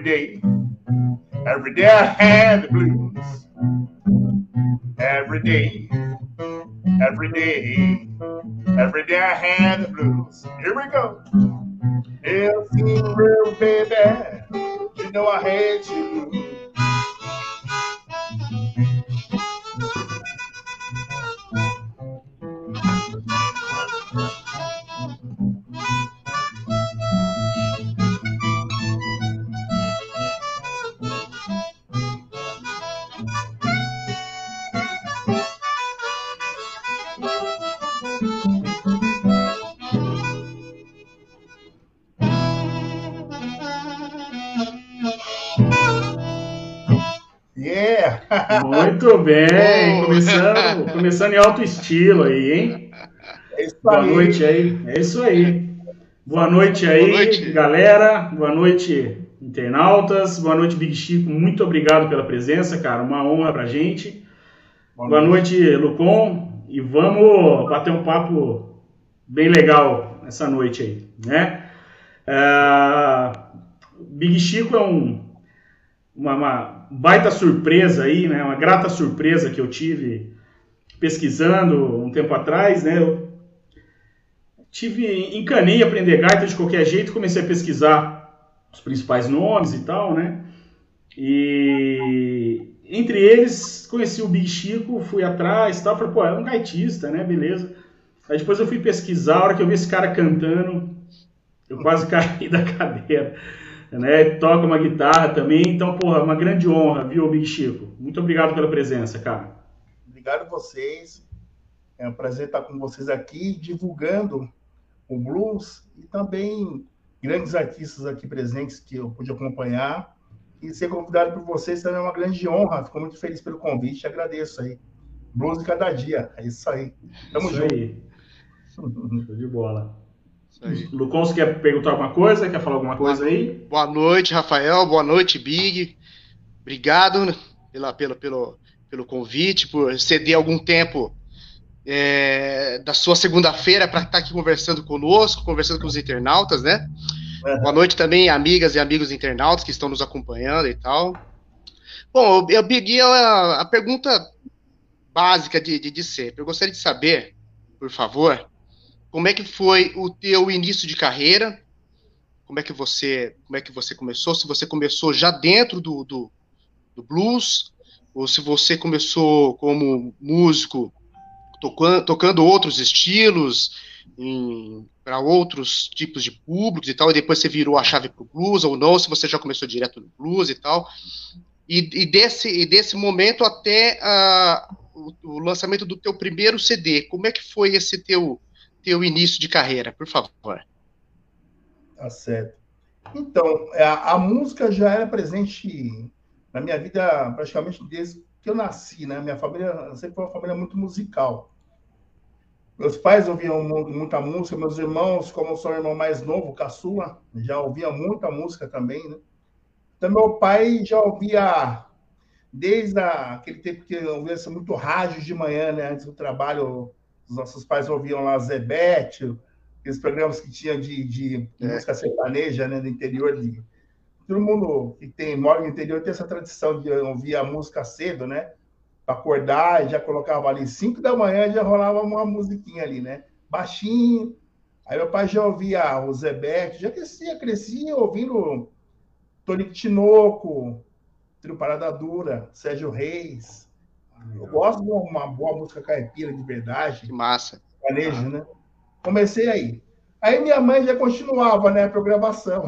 every day, every day, I had the blues. Every day, every day, every day I had the blues. Here we go. It seemed real baby, you know I had you. Muito bem, começando, começando em alto estilo aí, hein? É isso Boa aí. noite aí, é isso aí. Boa noite aí, Boa noite. galera. Boa noite, internautas. Boa noite, Big Chico. Muito obrigado pela presença, cara. Uma honra pra gente. Boa noite, Lucon. E vamos bater um papo bem legal essa noite aí, né? Ah, Big Chico é um, uma, uma baita surpresa aí, né? Uma grata surpresa que eu tive pesquisando um tempo atrás, né? Eu tive encanei aprender gaita de qualquer jeito, comecei a pesquisar os principais nomes e tal, né? E entre eles conheci o Big Chico, fui atrás, tal, falei, pô, é um gaitista, né? Beleza. Aí depois eu fui pesquisar, a hora que eu vi esse cara cantando, eu quase caí da cadeira. Né? Toca uma guitarra também, então, porra, uma grande honra, viu, Big Chico? Muito obrigado pela presença, cara. Obrigado a vocês. É um prazer estar com vocês aqui, divulgando o blues e também grandes artistas aqui presentes que eu pude acompanhar. E ser convidado por vocês também é uma grande honra. Fico muito feliz pelo convite. Agradeço aí. Blues de cada dia. É isso aí. Tamo Isso junto. aí. Show de bola. Isso aí. Lucon, você quer perguntar alguma coisa? Quer falar alguma coisa aí? Boa noite, Rafael. Boa noite, Big. Obrigado pela, pelo, pelo, pelo convite, por ceder algum tempo é, da sua segunda-feira para estar aqui conversando conosco, conversando com os internautas, né? É. Boa noite também, amigas e amigos internautas que estão nos acompanhando e tal. Bom, eu, eu Big, a, a pergunta básica de, de, de sempre. Eu gostaria de saber, por favor, como é que foi o teu início de carreira? Como é que você, como é que você começou? Se você começou já dentro do, do, do blues, ou se você começou como músico tocando, tocando outros estilos para outros tipos de públicos e tal, e depois você virou a chave para o blues ou não, se você já começou direto no blues e tal. E, e desse, e desse momento até ah, o, o lançamento do teu primeiro CD, como é que foi esse teu teu início de carreira, por favor. Tá certo. Então, a, a, música já era presente na minha vida praticamente desde que eu nasci, né? Minha família sempre foi uma família muito musical. Meus pais ouviam muita música, meus irmãos, como eu sou o irmão mais novo, caçula, já ouvia muita música também, né? Então, meu pai já ouvia desde aquele tempo que eu ouvia muito rádio de manhã, né? Antes do trabalho, os nossos pais ouviam lá Zebete, aqueles programas que tinha de, de é. música sertaneja, né, do interior. De... Todo mundo que tem, mora no interior tem essa tradição de ouvir a música cedo, né? Acordar, já colocava ali 5 da manhã, já rolava uma musiquinha ali, né? Baixinho. Aí meu pai já ouvia o Zebete, já crescia, crescia ouvindo Tony Tinoco, Trio Parada Dura, Sérgio Reis. Eu gosto de uma boa música caipira de verdade. Que massa. Planejo, né? Comecei aí. Aí minha mãe já continuava, né, a programação.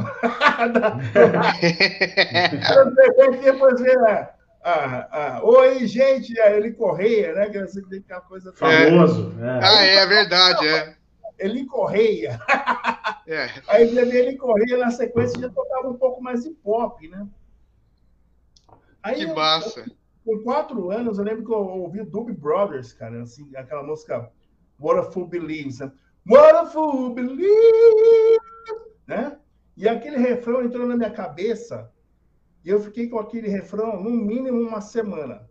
depois veio a, a, a, Oi, gente, ele Correia, né? Que eu sei que tem aquela coisa famoso. É. É. Ah, é verdade, é. Ele Correia. É. Aí ele Correia, na sequência, já tocava um pouco mais de pop, né? Aí, que massa. Eu, com quatro anos, eu lembro que eu ouvi Doobie Brothers, cara, assim, aquela música What a Fool Believes, né? What a Fool Believes, né? E aquele refrão entrou na minha cabeça e eu fiquei com aquele refrão no mínimo uma semana.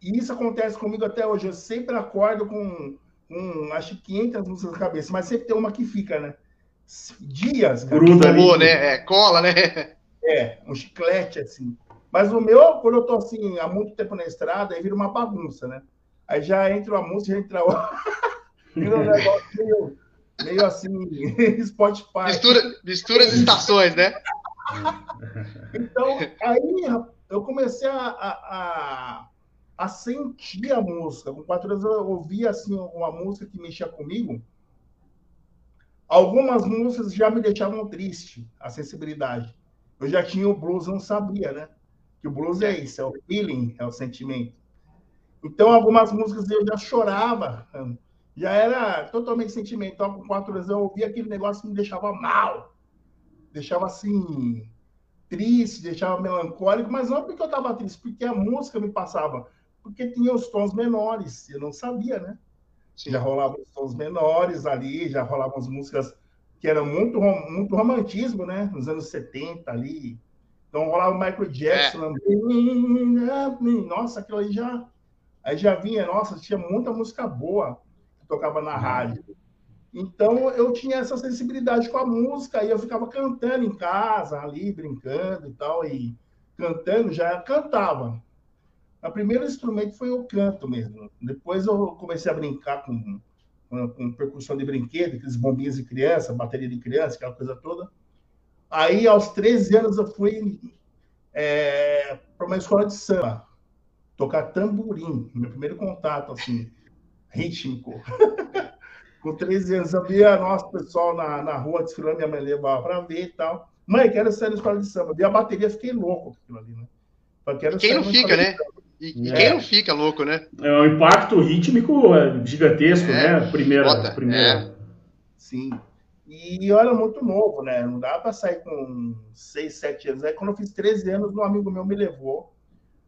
E isso acontece comigo até hoje. Eu sempre acordo com, com acho que 500 músicas na cabeça, mas sempre tem uma que fica, né? dias. Cara. Gruda ali. né? É, cola, né? É, um chiclete, assim. Mas o meu, quando eu tô assim, há muito tempo na estrada, aí vira uma bagunça, né? Aí já entra uma música, já entra outra. vira um negócio meio, meio assim, Spotify. Mistura, mistura as estações, né? Então, aí eu comecei a, a, a, sentir a música. Com quatro anos eu ouvia assim, uma música que mexia comigo. Algumas músicas já me deixavam triste, a sensibilidade. Eu já tinha o blues, não sabia, né? Que o blues é isso, é o feeling, é o sentimento. Então, algumas músicas eu já chorava, já era totalmente sentimental. Com quatro anos eu ouvia aquele negócio que me deixava mal, deixava assim, triste, deixava melancólico, mas não porque eu estava triste, porque a música me passava, porque tinha os tons menores, eu não sabia, né? Sim. Já rolavam os tons menores ali, já rolavam as músicas que eram muito, muito romantismo, né? Nos anos 70 ali. Então rolava o Michael Jackson. É. Nossa, aquilo aí já. Aí já vinha, nossa, tinha muita música boa que tocava na uhum. rádio. Então eu tinha essa sensibilidade com a música e eu ficava cantando em casa, ali, brincando e tal, e cantando, já cantava. O primeiro instrumento foi o canto mesmo. Depois eu comecei a brincar com, com, com percussão de brinquedo, aqueles bombinhos de criança, bateria de criança, aquela coisa toda. Aí, aos 13 anos, eu fui é, para uma escola de samba, tocar tamborim, meu primeiro contato, assim, rítmico. com 13 anos, eu via nosso pessoal na, na rua desfilando, minha mãe levava para ver e tal. Mãe, quero sair na escola de samba. Vi a bateria, fiquei louco com aquilo ali, né? quem não fica, né? E, é. quem não fica louco, né? É um impacto rítmico é, gigantesco, é, né? Primeira, bota, primeira. É. Sim. E eu era muito novo, né? Não dava para sair com 6, 7 anos. Aí, quando eu fiz 13 anos, um amigo meu me levou,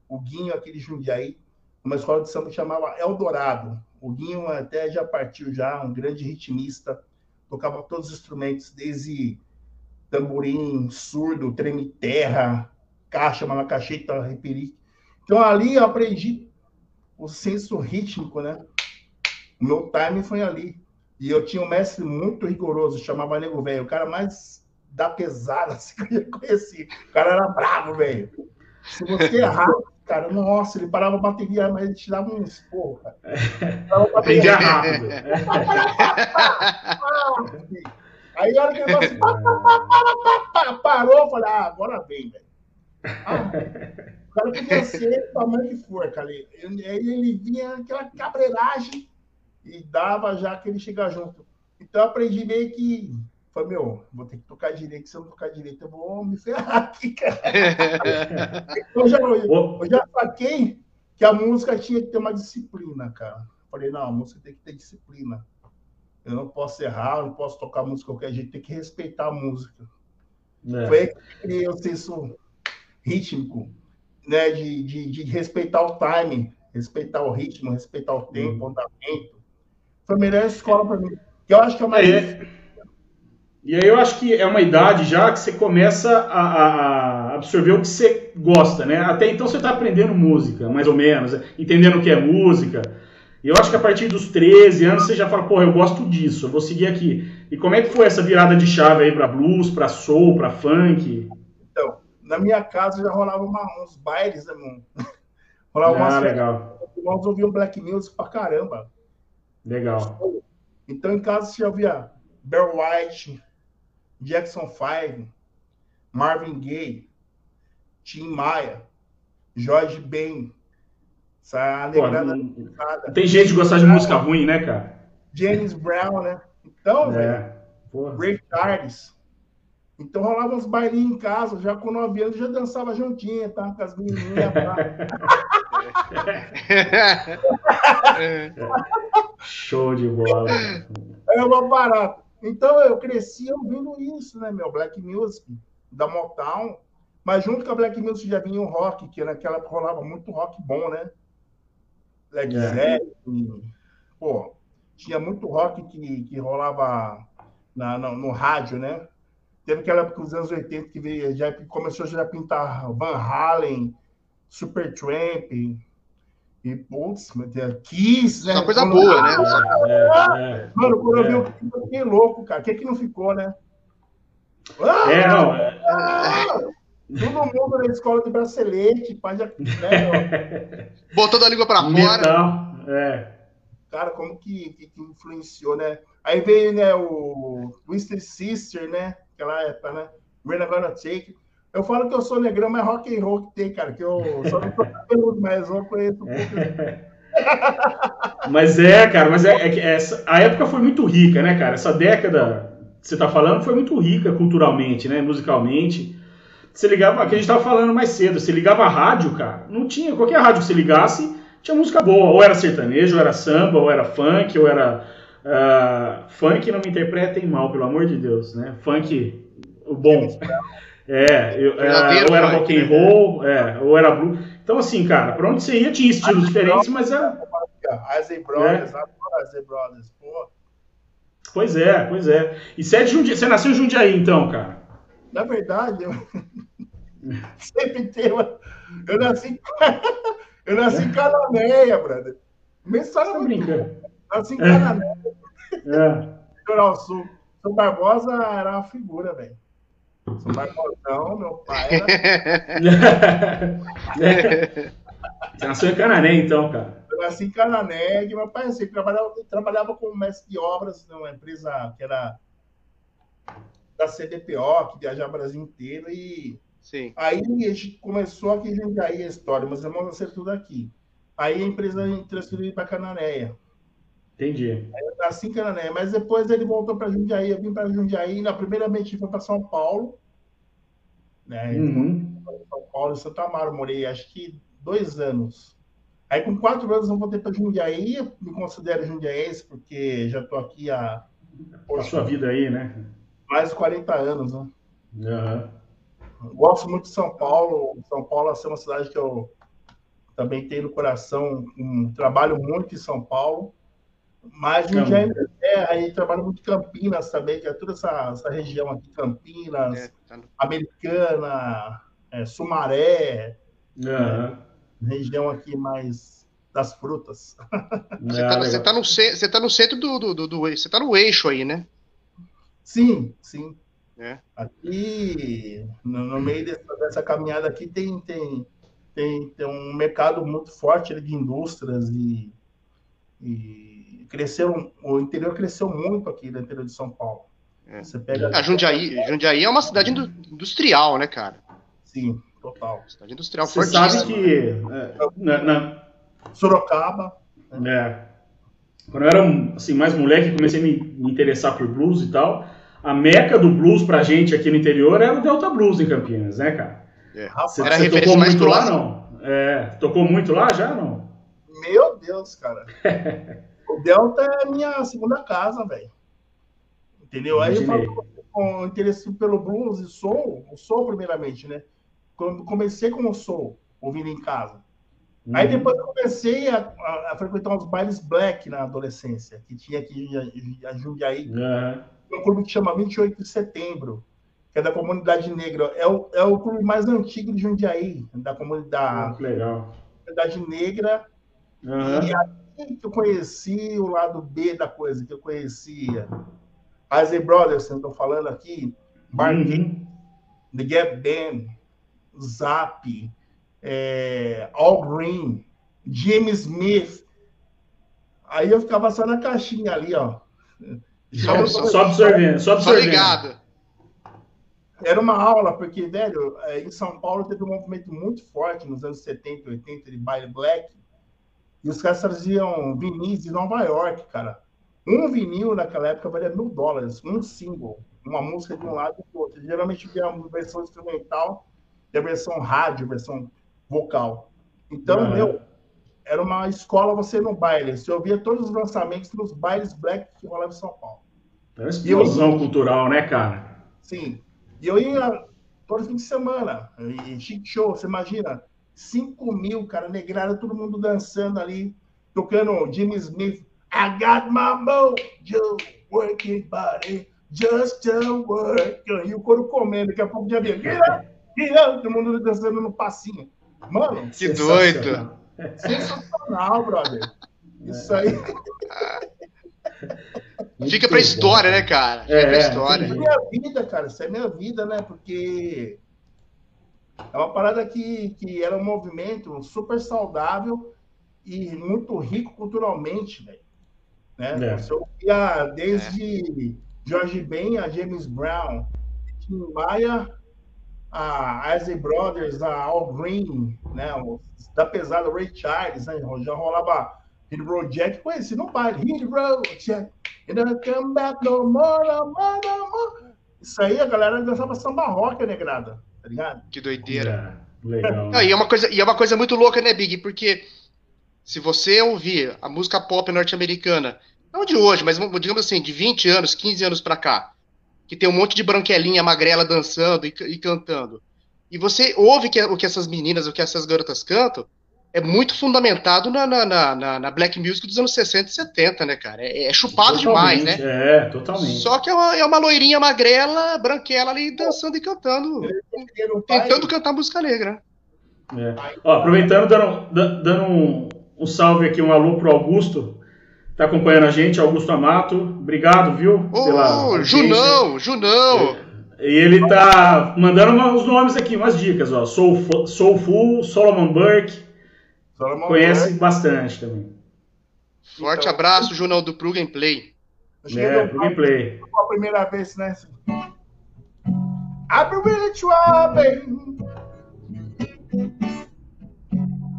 o Guinho, aquele Jundiaí, uma escola de samba que chamava Eldorado. O Guinho até já partiu já, um grande ritmista, tocava todos os instrumentos, desde tamborim, surdo, treme-terra, caixa, malacacheta, reperique. Então ali eu aprendi o senso rítmico, né? O meu time foi ali. E eu tinha um mestre muito rigoroso, chamava Nego Velho, o cara mais da pesada assim, que eu conheci. O cara era bravo, velho. Se você errar, cara, nossa, ele parava a bateria, mas ele te dava um esporro, cara. Aprendia rápido. Aí a hora que ele assim, parou, eu falei, ah, agora vem, velho. Ah, o cara podia ser o tamanho que for, cara. Aí ele vinha aquela cabreiragem e dava já que ele chega junto. Então eu aprendi meio que Falei, meu, vou ter que tocar direito, se eu não tocar direito, eu vou me ferrar aqui, cara. eu, já, eu, já saquei que a música tinha que ter uma disciplina, cara. Falei, não, a música tem que ter disciplina. Eu não posso errar, eu não posso tocar música qualquer jeito, tem que respeitar a música. É. Foi aí que eu criei o senso rítmico, né? De, de, de, respeitar o time, respeitar o ritmo, respeitar o tempo, o andamento. Foi a melhor escola para mim. Que eu acho que é uma. É. E aí eu acho que é uma idade já que você começa a, a absorver o que você gosta, né? Até então você está aprendendo música, mais ou menos, entendendo o que é música. E eu acho que a partir dos 13 anos você já fala, pô, eu gosto disso, eu vou seguir aqui. E como é que foi essa virada de chave aí para blues, para soul, para funk? Então, na minha casa já rolava uma, uns bailes, né, mano? rolava ah, umas legal. Os irmãos ouviam black music pra caramba. Legal. Então em casa você já ouvia Bear White, Jackson 5, Marvin Gaye, Tim Maia, Jorge Ben. Essa Pô, Tem gente que gosta de música ruim, né, cara? James Brown, né? Então, é. velho, Ray Charles. Então rolava uns bailinhos em casa, já com 9 anos já dançava juntinha, tá? Com as menininhas. Tá? Show de bola. É uma barata. Então eu cresci ouvindo isso, né, meu? Black Music, da Motown. Mas junto com a Black Music já vinha o rock, que naquela época rolava muito rock bom, né? Led é. Zeppelin. Pô, tinha muito rock que, que rolava na, no, no rádio, né? Teve aquela época dos anos 80 que veio, já começou já a pintar Van Halen, Supertramp, e, putz, Kiss, né? Uma coisa quando... boa, né? É, é, Mano, quando eu vi o é. Kiss, eu fiquei louco, cara. O que é que não ficou, né? Ah, é, não. Ah, todo mundo na escola de bracelete, pai já. Né, Botou da língua pra fora. Então, é. Cara, como que, que, que, influenciou, né? Aí veio, né, o Twisted Sister, né? Aquela época, né? We're not gonna take. Eu falo que eu sou negrão, mas rock and roll que tem, cara. Que eu só não sou cabeludo, mas eu conheço um pouco. mas é, cara, mas é, é, é, a época foi muito rica, né, cara? Essa década que você tá falando foi muito rica culturalmente, né? Musicalmente. Você ligava, que a gente tava falando mais cedo, você ligava a rádio, cara, não tinha, qualquer rádio que você ligasse, tinha música boa, ou era sertanejo, ou era samba, ou era funk, ou era. Uh, funk não me interpretem mal, pelo amor de Deus, né? Funk, o bom. É, eu, é, ou era rock and né? roll, é, ou era blues. Então, assim, cara, pra onde você ia tinha estilos diferentes, mas era. Isaac Brothers, é. Isaac Brothers, pô. Pois é, pois é. E você é de Jundiaí, você nasceu em Jundiaí, então, cara? Na verdade, eu sempre tenho. Eu nasci, eu nasci em Cananéia, brother. Mensagem tá brincando. Nasci em Cananéia. É. Litoral Sul. São Barbosa era uma figura, velho. Sou Barbosão, meu pai era. Você nasceu em Canané, então, cara. Eu nasci em Canané, e meu pai assim, trabalhava, trabalhava como mestre de obras numa empresa que era da CDPO, que viajava o Brasil inteiro, e Sim. aí a gente começou aqui em Jundiaí a história, mas irmãos nasceram tudo aqui. Aí a empresa transferiu para Cananéia. Entendi. Aí eu nasci em Canané, mas depois ele voltou para Jundiaí, eu vim para Jundiaí, na primeira vez foi para São Paulo, né? Uhum. São Paulo e Santa Amaro, morei acho que dois anos. Aí com quatro anos eu voltei para Jundiaí, me considero jundiaense, porque já estou aqui há... Por sua vida aí, né? Mais de 40 anos, né? Uhum. Gosto muito de São Paulo, São Paulo é uma cidade que eu também tenho no coração, um, trabalho muito em São Paulo, mas no dia é, aí trabalha muito Campinas também, que é toda essa, essa região aqui, Campinas, é, tá no... Americana, é, Sumaré, uhum. região aqui mais das frutas. Você está você tá no, você tá no centro do, do, do, do Você está no eixo aí, né? Sim, sim. É. Aqui, no, no meio dessa, dessa, caminhada aqui, tem, tem, tem, tem um mercado muito forte de indústrias e, e cresceram, o interior cresceu muito aqui no interior de São Paulo. É. Você pega... A Jundiaí, Jundiaí é uma cidade industrial, né, cara? Sim, total. Cidade industrial Você sabe que é, na, na... Sorocaba. Né? É. Quando eu era assim, mais moleque, comecei a me, me interessar por blues e tal. A meca do blues pra gente aqui no interior era o Delta Blues em Campinas, né, cara? É. Você, era você tocou muito lá, não? É, tocou muito lá já, não? Meu Deus, cara. O Delta é a minha segunda casa, velho. Entendeu? Aí eu falo com interesse pelo blues e soul, o soul primeiramente, né? Quando comecei com o soul, ouvindo em casa. Uhum. Aí depois comecei a, a, a, frequentar uns bailes black na adolescência, que tinha aqui a, a Jundiaí. Uhum. Um clube que chama 28 de Setembro, que é da comunidade negra. É o, é o clube mais antigo de Jundiaí, da comunidade, oh, legal. comunidade negra. Uhum. E que eu conheci o lado B da coisa, que eu conhecia. Isaac Brothers, eu estou falando aqui, Mark uhum. The Gap Band, Zap, é, All Green, Jimmy Smith. Aí eu ficava só na caixinha ali, ó. Só, só, só absorvendo, só absorvendo. Só ligado. Era uma aula, porque, velho, é, em São Paulo teve um movimento muito forte nos anos 70, 80 de baile black, e os caras traziam vinis de Nova York, cara. Um vinil naquela época valia mil dólares, um single, uma música de um lado e do outro. Geralmente via uma versão instrumental e a versão rádio, a versão vocal. Então, uhum. meu, era uma escola você no baile. Você ouvia todos os lançamentos nos bailes black que rolavam em São Paulo. É uma explosão eu, cultural, né, cara? Sim. E eu ia todo fim de semana. E chic show, você imagina 5 mil, cara, negrada, todo mundo dançando ali, tocando Jimmy Smith. I got my mojo, working body, just to work. E o couro comendo, daqui a pouco já vem. Todo mundo dançando no passinho. Mano, que doido. Sensacional, brother. Isso aí. Fica pra história, bom, né, cara? Fica é, pra história. Isso é minha vida, cara. Isso é minha vida, né? Porque é uma parada que, que era um movimento super saudável e muito rico culturalmente, velho. Né? É. Você ouvia desde é. George Ben a James Brown, Tim Maia, a Isley Brothers, a Al Green, né? da pesada Ray Charles, né? Já rolava Hit Road Jack, conheci no baile. Hit Road Jack, and come back no more, no more, no more. Isso aí a galera dançava samba rock, negrada, tá ligado? Que doideira. É, legal. Não, e, é uma coisa, e é uma coisa muito louca, né, Big? Porque se você ouvir a música pop norte-americana, não de hoje, mas digamos assim, de 20 anos, 15 anos pra cá, que tem um monte de branquelinha magrela dançando e, e cantando, e você ouve que, o que essas meninas, o que essas garotas cantam, é muito fundamentado na, na, na, na, black music dos anos 60 e 70, né, cara? É, é chupado totalmente, demais, né? É, totalmente. Só que é uma, é uma loirinha magrela, branquela ali, dançando e cantando. Tentando cantar música negra. É. Ó, aproveitando, dando, dando um, um salve aqui, um alô pro Augusto, tá acompanhando a gente, Augusto Amato. Obrigado, viu? Ô, pela Junão, Junão! E ele tá mandando uns nomes aqui, umas dicas, ó. Soul, Soulful, Solomon Burke. Conhece Burke. bastante também. Forte então, abraço, Junão do Pro Gameplay. É, Pro Gameplay. A primeira vez, né? I've been really trying,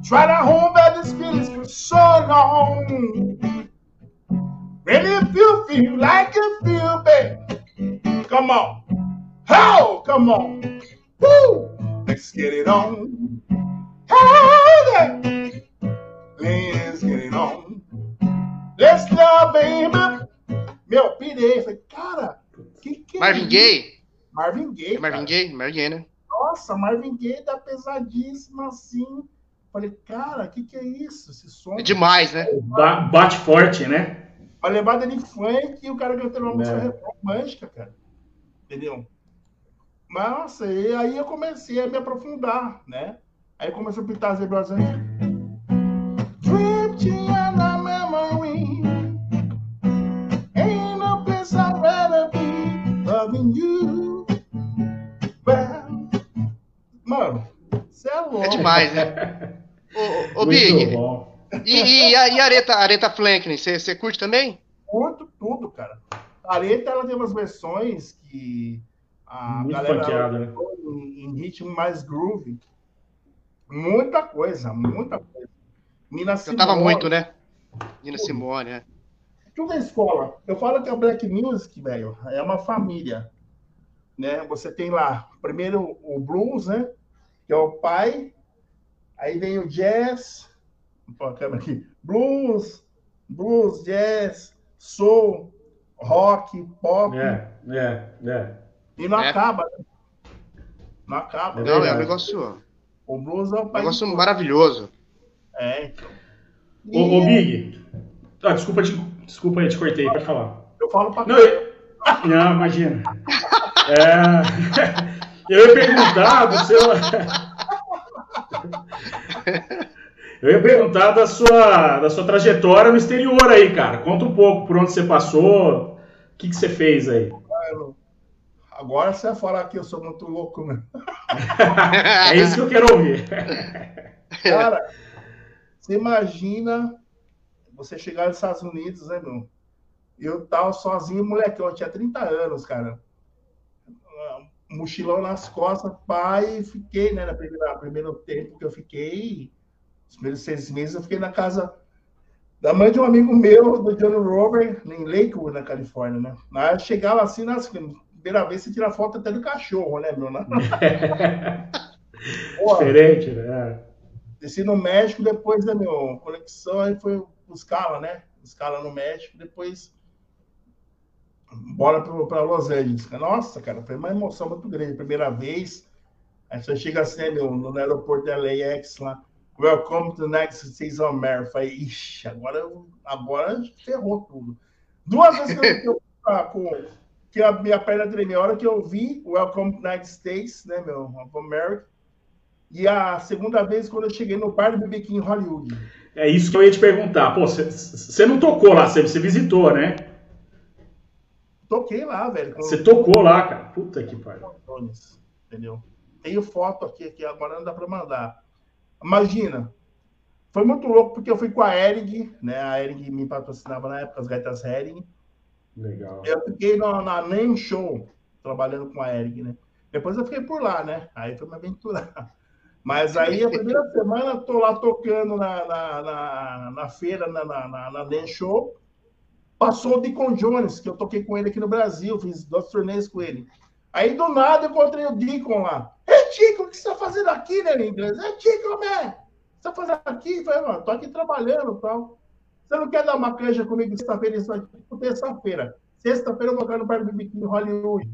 Try to hold back this feelings for so long. And if you feel like you feel, babe, come on. How? Come on. Woo! Let's get it on. How Let's get it on. Let's go, baby. Meu, pirei. Falei, cara, que que é Marvin é Gaye? Marvin Gaye. É Marvin Gaye? Marvin Gaye, né? Nossa, Marvin Gaye tá pesadíssimo assim. Falei, cara, o que, que é isso? Esse som. É demais, né? Ba bate forte, né? A levada de funk e o cara cantando uma música é. romântica, cara. Entendeu? Nossa, e aí eu comecei a me aprofundar, né? Aí começou a pintar as vibrações. Drifting on the memory. Ain't no place I'd rather be loving you. Well, mano, você é louco. É demais, né? Ô, ô Big, e, e, a, e a Areta, Areta Franklin, você curte também? Curto tudo, cara. A Areta, ela tem umas versões que a Muito galera né? em, em, ritmo mais groove. Muita coisa, muita coisa. Nina Simone. Cantava muito, né? Nina Simone, é. Tudo é escola. Eu falo que a Black Music, velho, é uma família. Né? Você tem lá, primeiro o blues, né? Que é o pai, Aí vem o jazz, pô, a câmera aqui, blues, blues, jazz, soul, rock, pop. É, é, é. E não é. acaba, né? Não acaba. Não, é um negócio. O blues é um negócio maravilhoso. É, então. E... Ô, ô, Big. Ah, desculpa, te, desculpa aí, te cortei, pode falar. Eu falo pra não, eu... não, imagina. É... Eu ia perguntar do seu. Eu ia perguntar da sua, da sua trajetória no exterior aí, cara. Conta um pouco por onde você passou, o que, que você fez aí. Agora você vai falar que eu sou muito louco, né? é isso que eu quero ouvir. Cara, você imagina você chegar nos Estados Unidos, né, meu? Eu tava sozinho, moleque, eu tinha 30 anos, cara mochilão nas costas, pai, fiquei, né, na primeira, primeiro tempo que eu fiquei, os primeiros seis meses, eu fiquei na casa da mãe de um amigo meu, do John Robert, em Lakewood, na Califórnia, né? Aí eu chegava assim, nas primeira vez você tira foto até do cachorro, né, meu? Diferente, né? Desci no México, depois da né, minha conexão, aí foi buscá-la, né? Buscá-la no México, depois bora para Los Angeles. Nossa, cara, foi uma emoção muito grande. Primeira vez, aí você chega assim, meu, no aeroporto da LAX lá, Welcome to the next season America. Falei, ixi, agora, agora ferrou tudo. Duas vezes que eu, com que a minha perna tremeu, a hora que eu vi Welcome to United States, né, meu, of America, e a segunda vez quando eu cheguei no bar do BB King em Hollywood. É isso que eu ia te perguntar. Pô, você não tocou lá, você visitou, né? Toquei lá, velho. Você tocou lá, cara? Puta que pariu. Entendeu? Tenho foto aqui, que agora não dá para mandar. Imagina, foi muito louco porque eu fui com a Ering, né? A Ering me patrocinava na época, as gaitas Ering. Legal. Eu fiquei na, na NEM Show, trabalhando com a Ering, né? Depois eu fiquei por lá, né? Aí foi me aventurar. Mas aí a primeira semana tô lá tocando na, na, na, na feira, na, na, na, na NEM Show. Passou o Deacon Jones, que eu toquei com ele aqui no Brasil, fiz dois turnês com ele. Aí do nada eu encontrei o Deacon lá. É Tico, o que você está fazendo aqui, né, em inglês? É Tico, man! Você está fazendo aqui? Eu falei, mano, tô aqui trabalhando e tal. Você não quer dar uma canja comigo sexta-feira? Isso aqui, terça-feira. Sexta-feira eu vou ganhar no bar do BB King Hollywood.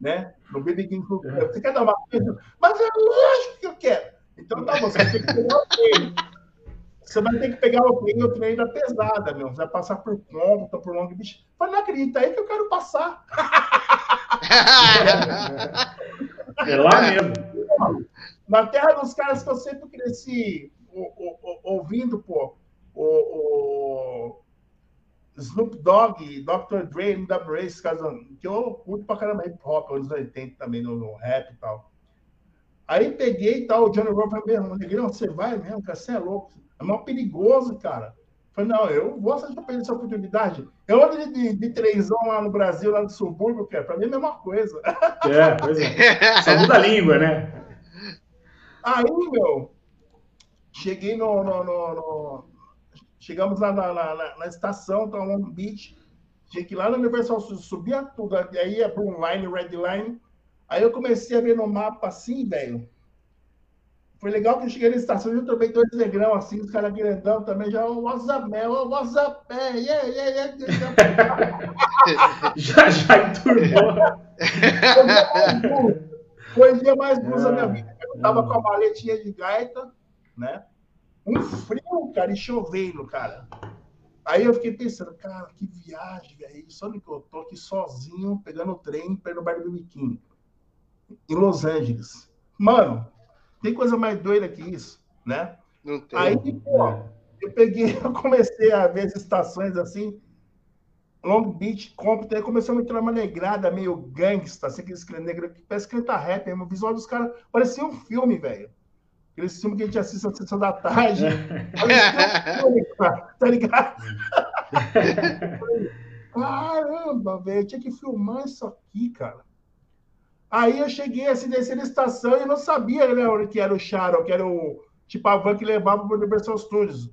Né? No BB King é. Você quer dar uma canja? Mas é lógico que eu quero. Então tá, você tem que pegar o treino. Você vai ter que pegar o treino, o treino da pesada, meu. Você vai passar por conta, por long beach. Mas não acredita, é aí que eu quero passar. é lá mesmo. Na terra dos caras que eu sempre cresci ouvindo, pô, o, o Snoop Dogg, Dr. Dre, NWA, esses caras que eu curto pra caramba hip hop, anos 80 também, no, no rap e tal. Aí peguei e tal, o Johnny Rowe falou Negrão, você vai mesmo, cara, você é louco. É mal perigoso, cara. Falei, não, eu gosto de perder essa oportunidade. Eu ando de, de, de trêsão lá no Brasil, lá no subúrbio, cara, pra mim é a mesma coisa. É, pois é. Só muda a língua, né? Aí, meu, cheguei no, no, no, no chegamos lá na, na, na estação, tá Long Beach. Cheguei lá no Universal, subia tudo, aí ia para um line, red line. Aí eu comecei a ver no mapa assim, velho. Foi legal que eu cheguei na estação e eu tomei dois negrão assim, os caras grandão também, já? Oh, what's up, man? Yeah, yeah, yeah. já, já enturmou. Foi o dia mais blues da minha vida. Eu tava com a maletinha de gaita, né? Um frio, cara, e chovendo, cara. Aí eu fiquei pensando, cara, que viagem, velho. Só que eu tô aqui sozinho, pegando o trem para ir no bairro do Biquinho, em Los Angeles. Mano, tem coisa mais doida que isso, né? Não tem. Aí, pô, eu peguei, eu comecei a ver as estações assim, Long Beach, Compton, aí começou a me entrar uma negrada meio gangsta, assim, aqueles negros que parece que tá rap, o visual dos caras parecia um filme, velho. Aquele filme que a gente assiste na sessão da tarde. tá ligado? Caramba, velho, eu tinha que filmar isso aqui, cara. Aí eu cheguei assim, desci na estação e eu não sabia né, que era o Sharon, que era o tipo a van que levava para o Universal Studios.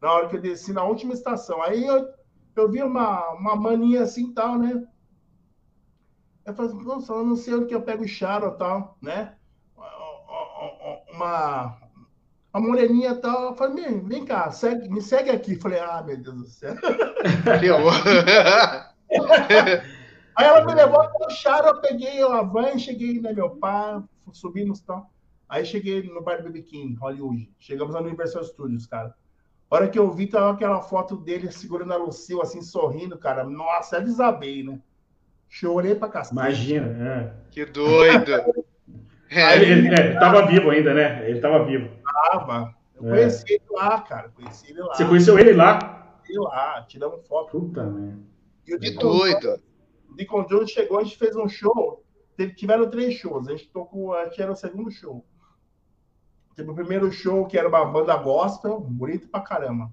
Na hora que eu desci na última estação. Aí eu eu vi uma, uma mania assim tal, né? Eu falei nossa, eu não sei onde que eu pego o charo tal, né? Uma, uma moreninha tal. Eu falei, vem, vem cá, segue, me segue aqui. Eu falei, ah, meu Deus do céu. Aí ela me levou no charo, eu peguei a van, cheguei, né, meu pai, subi no tal. Aí cheguei no bar do BB King, Hollywood. Chegamos no Universal Studios, cara. A hora que eu vi, tava aquela foto dele segurando a Lucille, assim, sorrindo, cara. Nossa, é desabei, né? Chorei pra cacete. Imagina, é. Que doido. É, ele, é, tava vivo ainda, né? Ele tava vivo. Tava. Eu é. conheci ele lá, cara. Conheci ele lá. Você conheceu ele lá? Ele lá, tiramos foto. Puta merda. Doido. O Deacon Jones chegou, a gente fez um show. Tiveram três shows. A gente tocou, a gente era o segundo show. Teve o primeiro show, que era uma banda gospel, bonito pra caramba.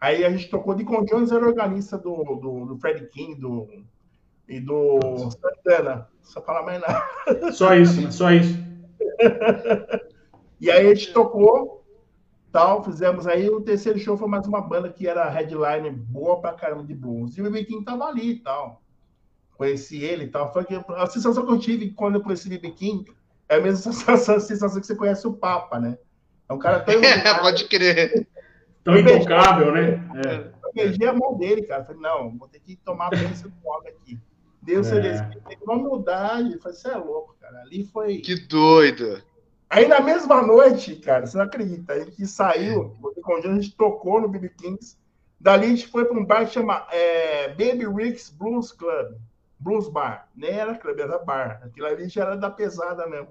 Aí a gente tocou de Jones, era organista do, do, do Freddie King do, e do Santana. Só falar mais nada. Só isso, né? Só isso. e aí a gente tocou, tal, fizemos aí. O terceiro show foi mais uma banda que era headline boa pra caramba de blues. E o King tava ali e tal. Conheci ele e tal. Foi a sensação que eu tive quando eu conheci o King é a mesma sensação, sensação que você conhece o Papa, né? É um cara tão. Pode crer. Tão intocável, né? É. Eu beijei a mão dele, cara. Falei, não, vou ter que tomar bem esse homem aqui. Deus é. tem uma humildade. Falei, você é louco, cara. Ali foi. Que doido. Aí na mesma noite, cara, você não acredita, a gente saiu, a gente tocou no BB Kings. Dali a gente foi para um bar que chama é, Baby Rick's Blues Club. Blues Bar. Nem era clube, era bar. Aquilo ali já era da pesada mesmo.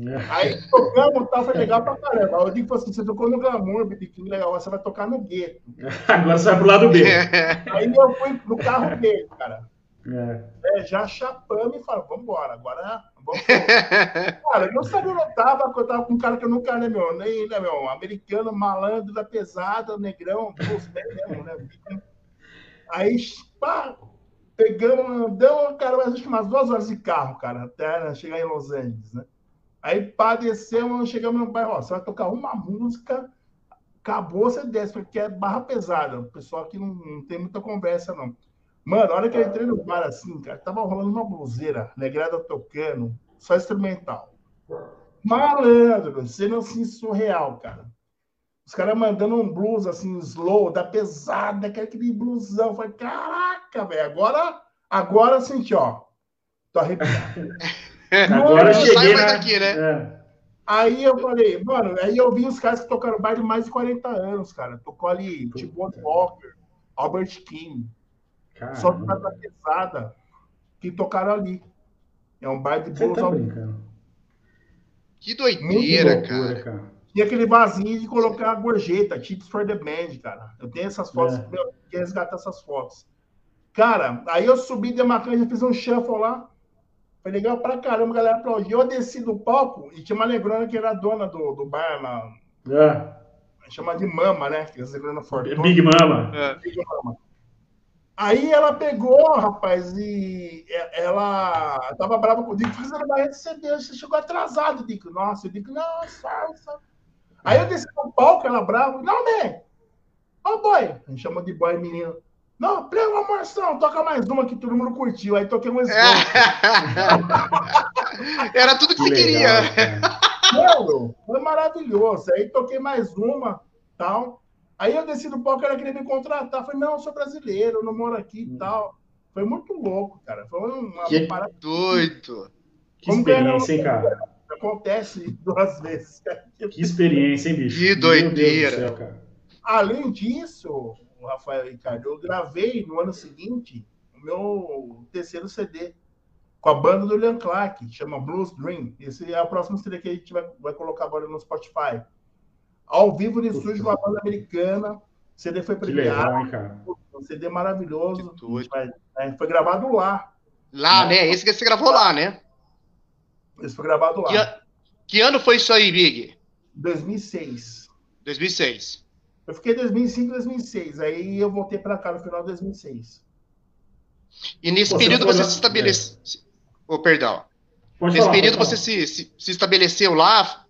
É. Aí tocamos, tá, foi legal pra caramba. Eu digo assim: você tocou no Glamour, biquinho legal, você vai tocar no gueto. Agora você vai pro lado B. Aí eu fui no carro dele, cara. É. é já chapamos e falamos, vamos embora, agora vamos. cara, eu não sabia onde eu tava, eu tava com um cara que eu nunca, né, meu, nem, né, meu, americano, malandro da pesada, negrão, pô, mesmo, né? Aí, pá, pegamos, andamos, cara, que umas duas horas de carro, cara, até né, chegar em Los Angeles, né? Aí, pá, descemos, chegamos no bairro, ó, você vai tocar uma música, acabou, você desce, porque é barra pesada. O pessoal aqui não, não tem muita conversa, não. Mano, a hora que eu entrei no bar assim, cara, tava rolando uma bluseira, negrada tocando, só instrumental. Malandro, sendo assim surreal, cara. Os caras mandando um blues assim, slow, da pesada, aquele blusão. Eu falei, caraca, velho, agora, agora senti, ó. Tô arrepiado. agora eu cheguei na... daqui, né? É. Aí eu falei, mano, aí eu vi os caras que tocaram baile mais de 40 anos, cara. Tocou ali, tipo, Walker, Albert King. Caramba. Só que tá pesada que tocaram ali. É um baile de blues. Tá que doideira, cara. cara. Tinha aquele vasinho de colocar a gorjeta, Tips for the Band, cara. Eu tenho essas fotos, é. meu, eu resgatar essas fotos. Cara, aí eu subi de uma canja, fiz um shuffle lá. Foi legal pra caramba, a galera aplaudiu. Eu desci do palco e tinha uma negrona que era dona do, do bar lá. É. Chama de Mama, né? Que é negrona. Big Mama. É. Big Mama. Aí ela pegou, rapaz, e ela tava brava com o Dico, fazendo barreira de CD, você chegou atrasado, Dico. Nossa, eu digo, não, salsa. Aí eu desci no palco, ela brava, não, man, ó oh, boy, a gente chamou de boy menino. Não, play uma moção, toca mais uma que todo mundo curtiu. Aí toquei mais uma. Era tudo que, que você legal, queria. Mano, foi maravilhoso. Aí toquei mais uma, tal. Aí eu desci do palco, ela queria me contratar. Falei, não, eu sou brasileiro, eu não moro aqui e hum. tal. Foi muito louco, cara. Foi uma, que parada. Doido. Que Como experiência, hein, cara? Acontece duas vezes. Que experiência, hein, bicho? Que doideira. Céu, Além disso, Rafael Ricardo, eu gravei no ano seguinte o meu terceiro CD com a banda do Leon Clark, chama Blues Dream. Esse é o próximo CD que a gente vai, vai colocar agora no Spotify ao vivo no estúdio com a banda americana. O CD foi premiado. Legal, cara? Um CD maravilhoso. Vai, é, foi gravado lá. Lá, né? né? Esse que você gravou lá, né? Esse foi gravado lá. Que, que ano foi isso aí, Big? 2006. 2006. Eu fiquei 2005, 2006. Aí eu voltei para cá no final de 2006. E nesse Pô, período você, se estabeleceu. É. Oh, perdão. Pode nesse falar, período você se, se, se, estabeleceu lá,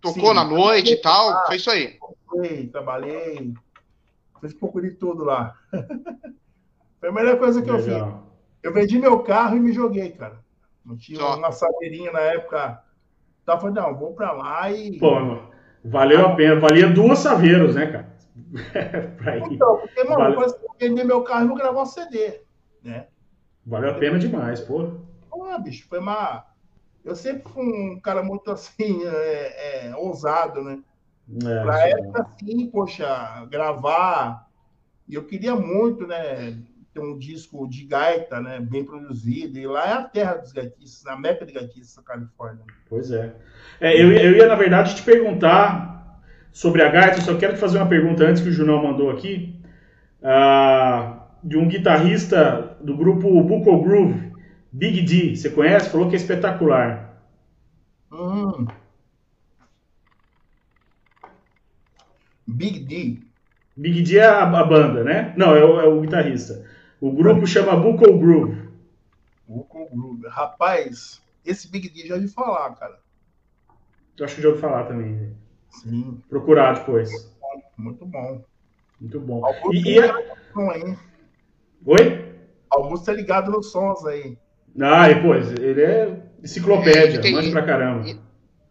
Tocou Sim, na noite e tal? Lá, foi isso aí. Trabalhei, trabalhei. Fiz um pouco de tudo lá. foi a melhor coisa que Legal. eu fiz. Eu vendi meu carro e me joguei, cara. Não tinha Só. uma saveirinha na época. Tava falando, não, vou pra lá e. Pô, valeu a pena. Valia duas saveiros, né, cara? Então, porque, mano, vale... depois eu vender meu carro e vou gravar um CD, né? Valeu a pena demais, pô. Pô, bicho, foi uma eu sempre fui um cara muito assim, é, é, ousado, né? É, pra época, assim, poxa, gravar. E eu queria muito, né? Ter um disco de gaita, né? Bem produzido. E lá é a terra dos gaitistas, na Meca de gaitistas da Califórnia. Pois é. é eu, eu ia, na verdade, te perguntar sobre a gaita. Eu só quero te fazer uma pergunta antes que o Junão mandou aqui. Uh, de um guitarrista do grupo Buckle Groove, Big D, você conhece? Falou que é espetacular. Hum. Big D. Big D é a, a banda, né? Não, é o, é o, guitarrista. O grupo chama Buckle Groove. Buckle Groove. Rapaz, esse Big D já ouvi falar, cara. Eu acho que já ouvi falar também. Sim. Procurar depois. Muito bom. Muito bom. Augusto e, e é... Oi? Augusto é ligado nos sons aí. Ah, e, pô, ele é enciclopédia, manja pra caramba.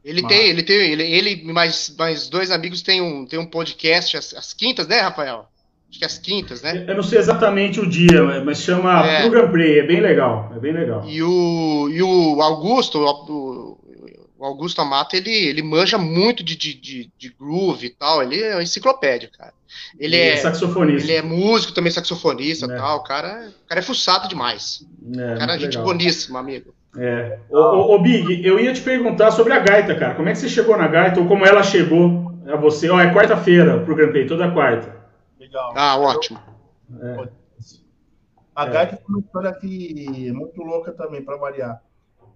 Ele Mas... tem, ele tem, ele, ele mais, mais dois amigos tem um, tem um podcast às, às quintas, né, Rafael? Acho que às quintas, né? Eu não sei exatamente o dia, mas chama é. Program Play, é bem legal, é bem legal. E o, e o Augusto, o, o Augusto Amato, ele, ele manja muito de, de, de, de groove e tal, ele é uma enciclopédia, cara. Ele é, é, saxofonista. Ele é músico também, saxofonista e é. tal. O cara, o cara é fuçado demais. É, o cara é gente legal. boníssima, amigo. É. Ô, ô, ô, Big, eu ia te perguntar sobre a gaita, cara. Como é que você chegou na gaita ou como ela chegou a você? Ó, é quarta-feira pro Grand Prix, toda quarta. Legal. Ah, ótimo. É. A é. gaita foi uma história aqui muito louca também, para variar.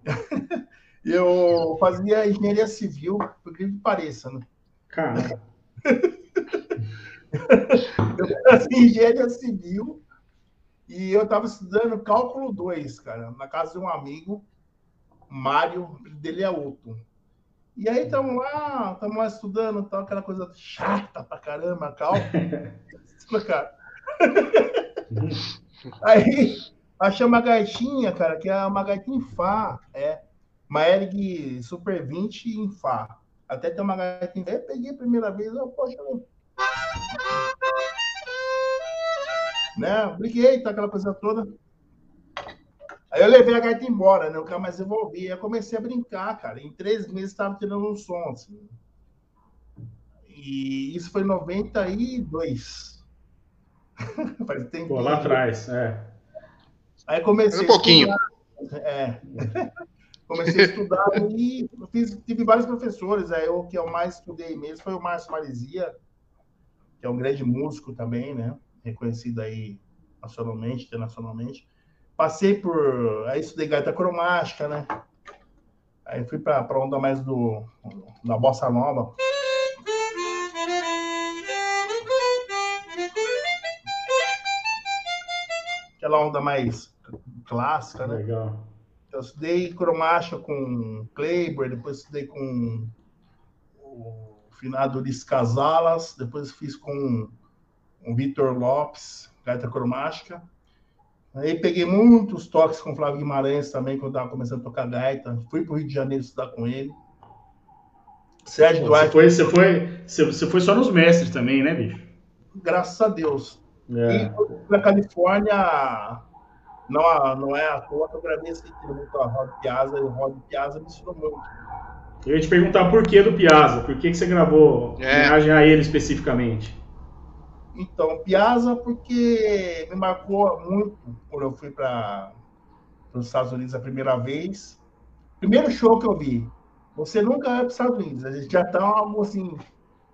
eu fazia engenharia civil, por que pareça, né? Caramba. eu fazia engenharia civil e eu estava estudando cálculo 2, cara, na casa de um amigo, Mário, dele é outro. E aí estamos lá, estamos lá estudando, tal, aquela coisa chata pra caramba, cálculo. cara. aí achei uma gaitinha, cara, que é uma gaitinha em Fá, é. Uma Erg Super 20 em Fá. Até tem uma gaitinha. Eu peguei a primeira vez, eu, poxa, né? Briguei, tá aquela coisa toda. Aí eu levei a gaita embora, né? Eu quero mais evolvi. Aí eu comecei a brincar, cara. Em três meses estava tirando um som, assim. E isso foi em 92. Faz tempo. Pô, lá atrás, é. Aí comecei. Um pouquinho. É. comecei a estudar e fiz, tive vários professores. Aí o que eu mais estudei mesmo foi o Márcio Marizia, que é um grande músico também, né? Reconhecido aí nacionalmente, internacionalmente. Passei por. Aí estudei gaita cromática, né? Aí fui para a onda mais do, da bossa nova. Aquela onda mais clássica, né? Legal. Eu estudei cromática com Kleiber, depois estudei com o finado Ulisses Casalas, depois fiz com o Vitor Lopes, gaita cromática. Aí peguei muitos toques com o Flávio Guimarães também, quando estava começando a tocar gaita. Fui para o Rio de Janeiro estudar com ele. Sérgio Duarte. Você foi, você, foi, você foi só nos mestres também, né, bicho? Graças a Deus. É. E na Califórnia, não, não é à toa que eu gravei esse tributo a Rod Piazza, e o Rod Piazza me ensinou muito. Eu ia te perguntar por que do Piazza, por que, que você gravou é. homenagem a ele especificamente? Então, Piazza, porque me marcou muito quando eu fui para os Estados Unidos a primeira vez. Primeiro show que eu vi. Você nunca vai para os Estados Unidos. A gente já está algo assim,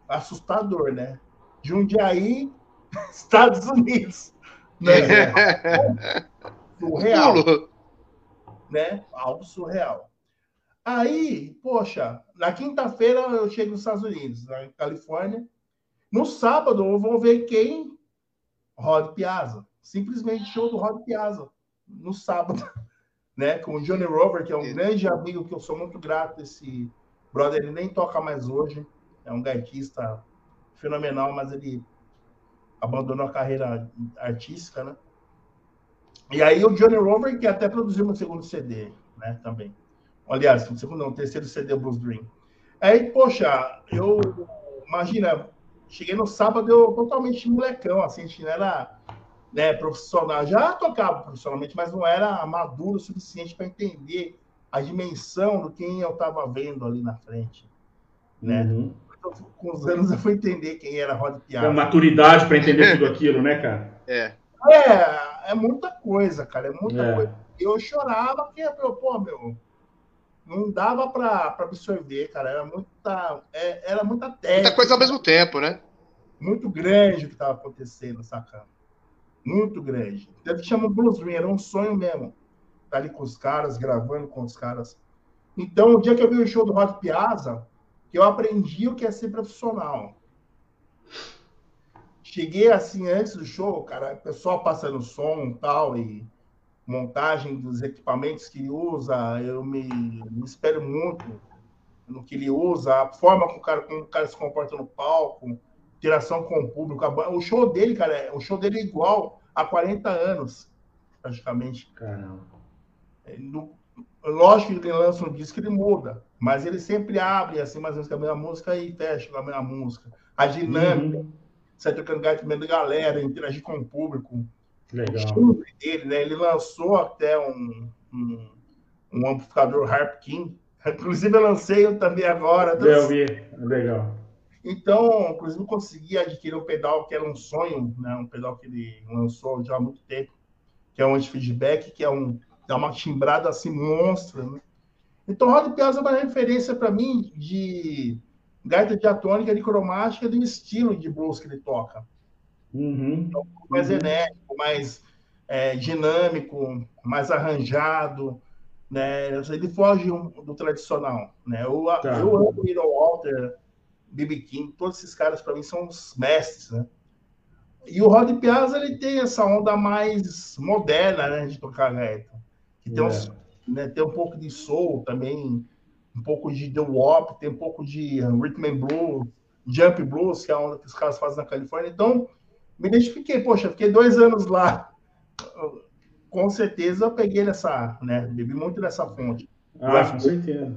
assustador, né? Jundiaí, Estados Unidos. Né? surreal. Né? Algo surreal. Aí, poxa, na quinta-feira eu chego nos Estados Unidos, na Califórnia. No sábado, eu vou ver quem? Rod Piazza. Simplesmente show do Rod Piazza. No sábado. Né? Com o Johnny Rover, que é um grande amigo que eu sou muito grato. Esse brother, ele nem toca mais hoje. É um gaitista fenomenal, mas ele abandonou a carreira artística, né? E aí o Johnny Rover, que até produziu meu segundo CD, né? Também. Aliás, o segundo não, o terceiro CD Blues Dream. Aí, poxa, eu imagina, cheguei no sábado, eu totalmente molecão, assim, a gente não era né, profissional. Já tocava profissionalmente, mas não era maduro o suficiente para entender a dimensão do quem eu estava vendo ali na frente. Né? Uhum. Com os anos eu fui entender quem era Rod Piazza. Maturidade para entender tudo aquilo, né, cara? É. É, é muita coisa, cara, é muita é. coisa. Eu chorava porque, pô, meu, não dava para absorver, cara. Era muita, é, era muita técnica. Muita coisa ao mesmo tempo, né? Muito grande o que estava acontecendo, saca? Muito grande. Deve chamar Blues Ring, era um sonho mesmo. Estar tá ali com os caras, gravando com os caras. Então, o dia que eu vi o show do Rod Piazza, que eu aprendi o que é ser profissional. Cheguei assim antes do show, cara, o pessoal passando som e tal, e montagem dos equipamentos que ele usa, eu me, me espero muito no que ele usa, a forma como o cara, como o cara se comporta no palco, interação com o público. O show dele, cara, o show dele é igual há 40 anos, praticamente. Caramba. É, no, lógico que ele lança um disco, ele muda, mas ele sempre abre assim, mais ou menos com a mesma música e fecha com a mesma música. A dinâmica, uhum. Sai trocando gato da galera, interagir com o público. Legal. Dele, né? Ele lançou até um, um, um amplificador Harp King. Inclusive, eu lancei eu também agora. Eu vi, legal. Então, inclusive, eu consegui adquirir um pedal que era um sonho, né? um pedal que ele lançou já há muito tempo, que é um anti-feedback, que é um, dá uma timbrada assim monstra. Né? Então, Rod Piazza é uma referência para mim de gaita diatônica, de cromática, do estilo de blues que ele toca. Uhum. Então, mais uhum. enérgico, mais, é, dinâmico, mais arranjado, né? Ele foge do tradicional, né? Eu, tá. eu amo o Iron Walter, B.B. King, todos esses caras para mim são os mestres, né? E o Rod Piazza ele tem essa onda mais moderna, né, de tocar gaita, que tem, uns, né, tem um pouco de soul também, um pouco de the wop, tem um pouco de rhythm and blues, jump blues, que é a onda que os caras fazem na Califórnia. Então, me identifiquei, poxa, fiquei dois anos lá. Com certeza eu peguei nessa, né, bebi muito dessa fonte. Ah, com certeza.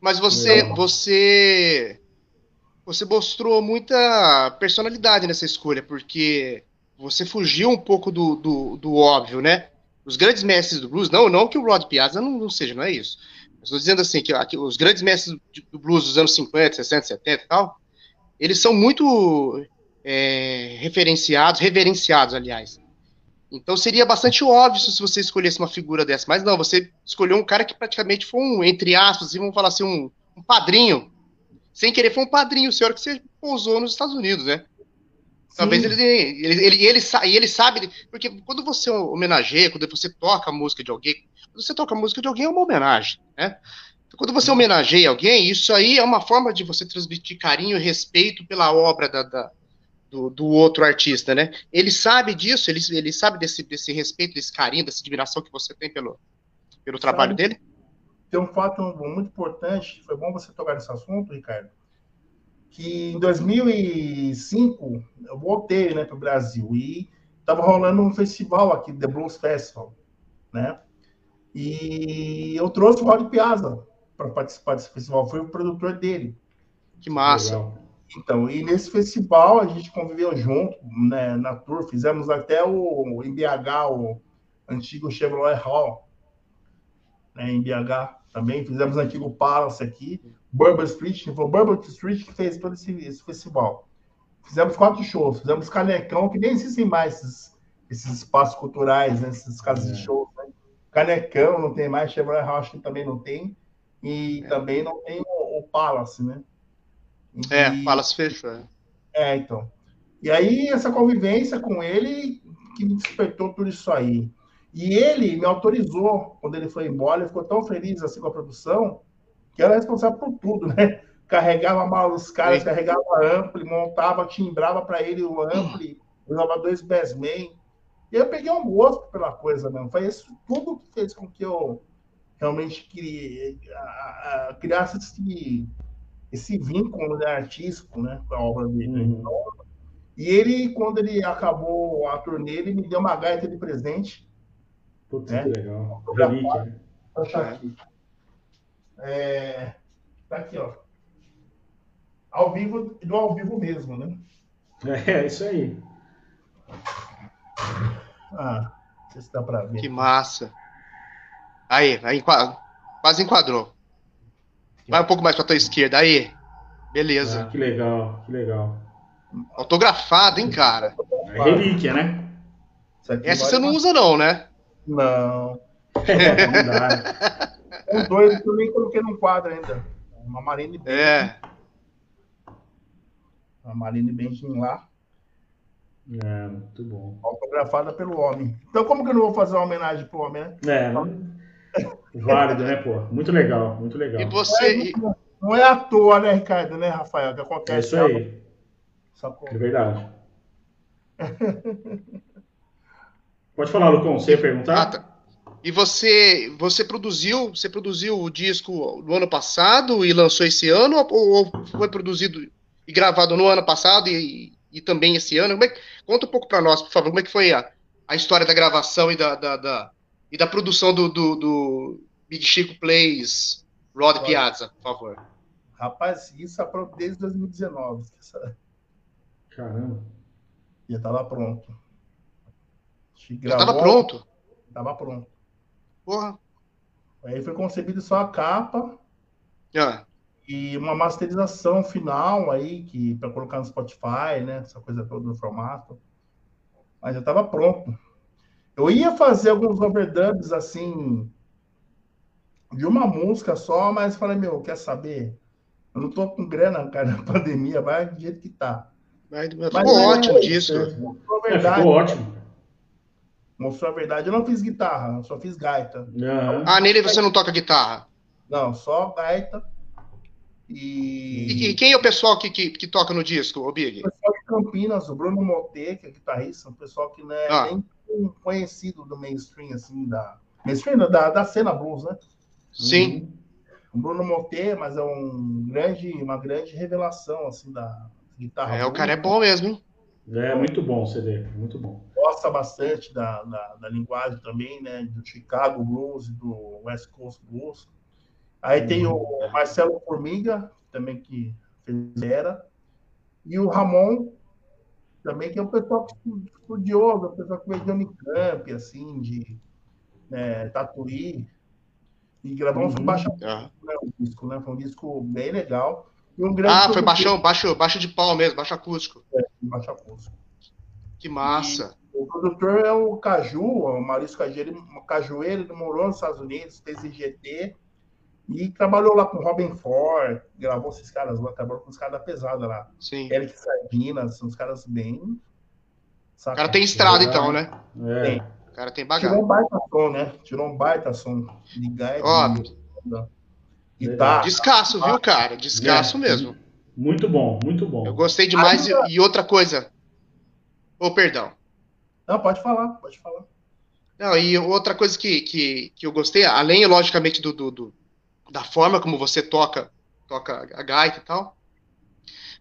Mas você, você você mostrou muita personalidade nessa escolha, porque você fugiu um pouco do, do, do óbvio, né? Os grandes mestres do blues, não, não que o Rod Piazza não, não seja, não é isso. Estou dizendo assim, que, que, os grandes mestres do blues dos anos 50, 60, 70 e tal, eles são muito é, referenciados, reverenciados, aliás. Então seria bastante óbvio se você escolhesse uma figura dessa, mas não, você escolheu um cara que praticamente foi um, entre aspas, vamos falar assim, um, um padrinho sem querer, foi um padrinho seu que você pousou nos Estados Unidos, né? Talvez ele, ele, ele, ele, ele, ele sabe, porque quando você homenageia, quando você toca a música de alguém, você toca a música de alguém é uma homenagem, né? Então, quando você homenageia alguém, isso aí é uma forma de você transmitir carinho e respeito pela obra da, da do, do, outro artista, né? Ele sabe disso, ele, ele sabe desse, desse respeito, desse carinho, dessa admiração que você tem pelo, pelo trabalho sabe. dele? tem um fato muito importante, foi bom você tocar nesse assunto, Ricardo, que em 2005 eu voltei né, para o Brasil e estava rolando um festival aqui, The Blues Festival, né? E eu trouxe o Rod Piazza para participar desse festival, fui o produtor dele. Que massa! Legal. Então, e nesse festival a gente conviveu junto, né, na tour, fizemos até o em BH, o antigo Chevrolet Hall, né, em BH também, fizemos o antigo Palace aqui, Bourbon Street, foi o Bourbon Street que fez todo esse, esse, festival. Fizemos quatro shows, fizemos Canecão, que nem existem mais esses, esses espaços culturais, né, esses casas é. de shows. Canecão não tem mais, Chevrolet House também não tem, e é. também não tem o, o Palace, né? E, é, Palace fechou. É. é, então. E aí, essa convivência com ele que me despertou tudo isso aí. E ele me autorizou, quando ele foi embora, ele ficou tão feliz assim com a produção, que era responsável por tudo, né? Carregava mal os caras, carregava ampli, montava, timbrava para ele o ampli, usava dois bassmen. E eu peguei um gosto pela coisa mesmo. Foi isso tudo que fez com que eu realmente queria, a, a, criasse esse, esse vínculo né, artístico né, com a obra dele. Uhum. E ele, quando ele acabou a turnê, ele me deu uma gaita de presente Putz, né? que legal. Relíquia? Tá aqui. É, tá aqui, ó. Ao vivo, do ao vivo mesmo, né? É, isso aí. Ah, não sei se dá pra ver. Que massa. Aí, aí quase enquadrou. Vai um pouco mais pra tua esquerda, aí. Beleza. Ah, que legal, que legal. Autografado, hein, cara? É relíquia, né? Essa você não usa, não, né? Não. É, não dá. Os dois eu nem coloquei no quadro ainda. Uma Marine Benjamin. É. Uma Marine Benjamin lá. É, muito bom. Autografada pelo homem. Então, como que eu não vou fazer uma homenagem pro homem, né? É, não... válido, né, pô? Muito legal, muito legal. E você. Não é, não é à toa, né, Ricardo, né, Rafael? Que acontece. É isso aí. É verdade. Pode falar, Lucão, você ia perguntar? Ah, tá. E você, você produziu, você produziu o disco no ano passado e lançou esse ano, ou, foi produzido e gravado no ano passado e, e também esse ano? É, conta um pouco para nós, por favor, como é que foi a, a história da gravação e da, da, da e da produção do, do, do, Big Chico Plays Rod Piazza, por favor. Rapaz, isso é desde 2019. Caramba. Já estava pronto. Já estava pronto? Estava pronto. Porra. Aí foi concebido só a capa. Ah. E uma masterização final aí, que para colocar no Spotify, né? Essa coisa toda no formato. Mas já estava pronto. Eu ia fazer alguns overdubs assim de uma música só, mas falei, meu, quer saber? Eu não tô com grana, cara, na pandemia, vai do jeito que tá. Mas, mas ficou ótimo disso. É, ficou ótimo. mostrou a verdade. Eu não fiz guitarra, eu só fiz gaita. Uhum. Ah, nele você não toca guitarra? Não, só gaita. E... e quem é o pessoal que, que, que toca no disco, o Big? O pessoal de Campinas, o Bruno Mote, que é guitarrista, um pessoal que não é ah. nem conhecido do mainstream, assim, da. Mainstream da, da cena blues, né? Sim. O Bruno Mote, mas é um grande, uma grande revelação, assim, da guitarra. É, blues. o cara é bom mesmo, hein? É muito bom o CD, muito bom. Gosta bastante da, da, da linguagem também, né? Do Chicago Blues e do West Coast Blues. Aí tem o uhum. Marcelo Formiga, também que fez era. E o Ramon, também, que é um pessoal estudioso, um pessoal que veio de Unicamp, assim, de né, Tatuí. E gravamos uhum. um baixo, né, um disco, né? Foi um disco bem legal. Um ah, foi baixo, baixo, baixo de pau mesmo, baixo acústico. É, baixo acústico. Que massa. E o produtor é o Caju, o Maurício Cajueiro, Cajueiro, ele morou nos Estados Unidos, fez IGT e trabalhou lá com Robin Ford, gravou esses caras lá, trabalhou com os caras da pesada lá. Sim. Eric Sardinas, são os caras bem. Saca? O cara tem estrada, então, né? É. Tem. O cara tem bagagem. Tirou um baita som, né? Tirou um baita som de gás. Ó, Guitarra. Descasso, viu, cara? Descasso é. mesmo. Muito bom, muito bom. Eu gostei demais. E, e outra coisa. Ô, oh, perdão. Não, pode falar, pode falar. Não, e outra coisa que, que, que eu gostei, além, logicamente, do, do, do da forma como você toca, toca a gaita e tal.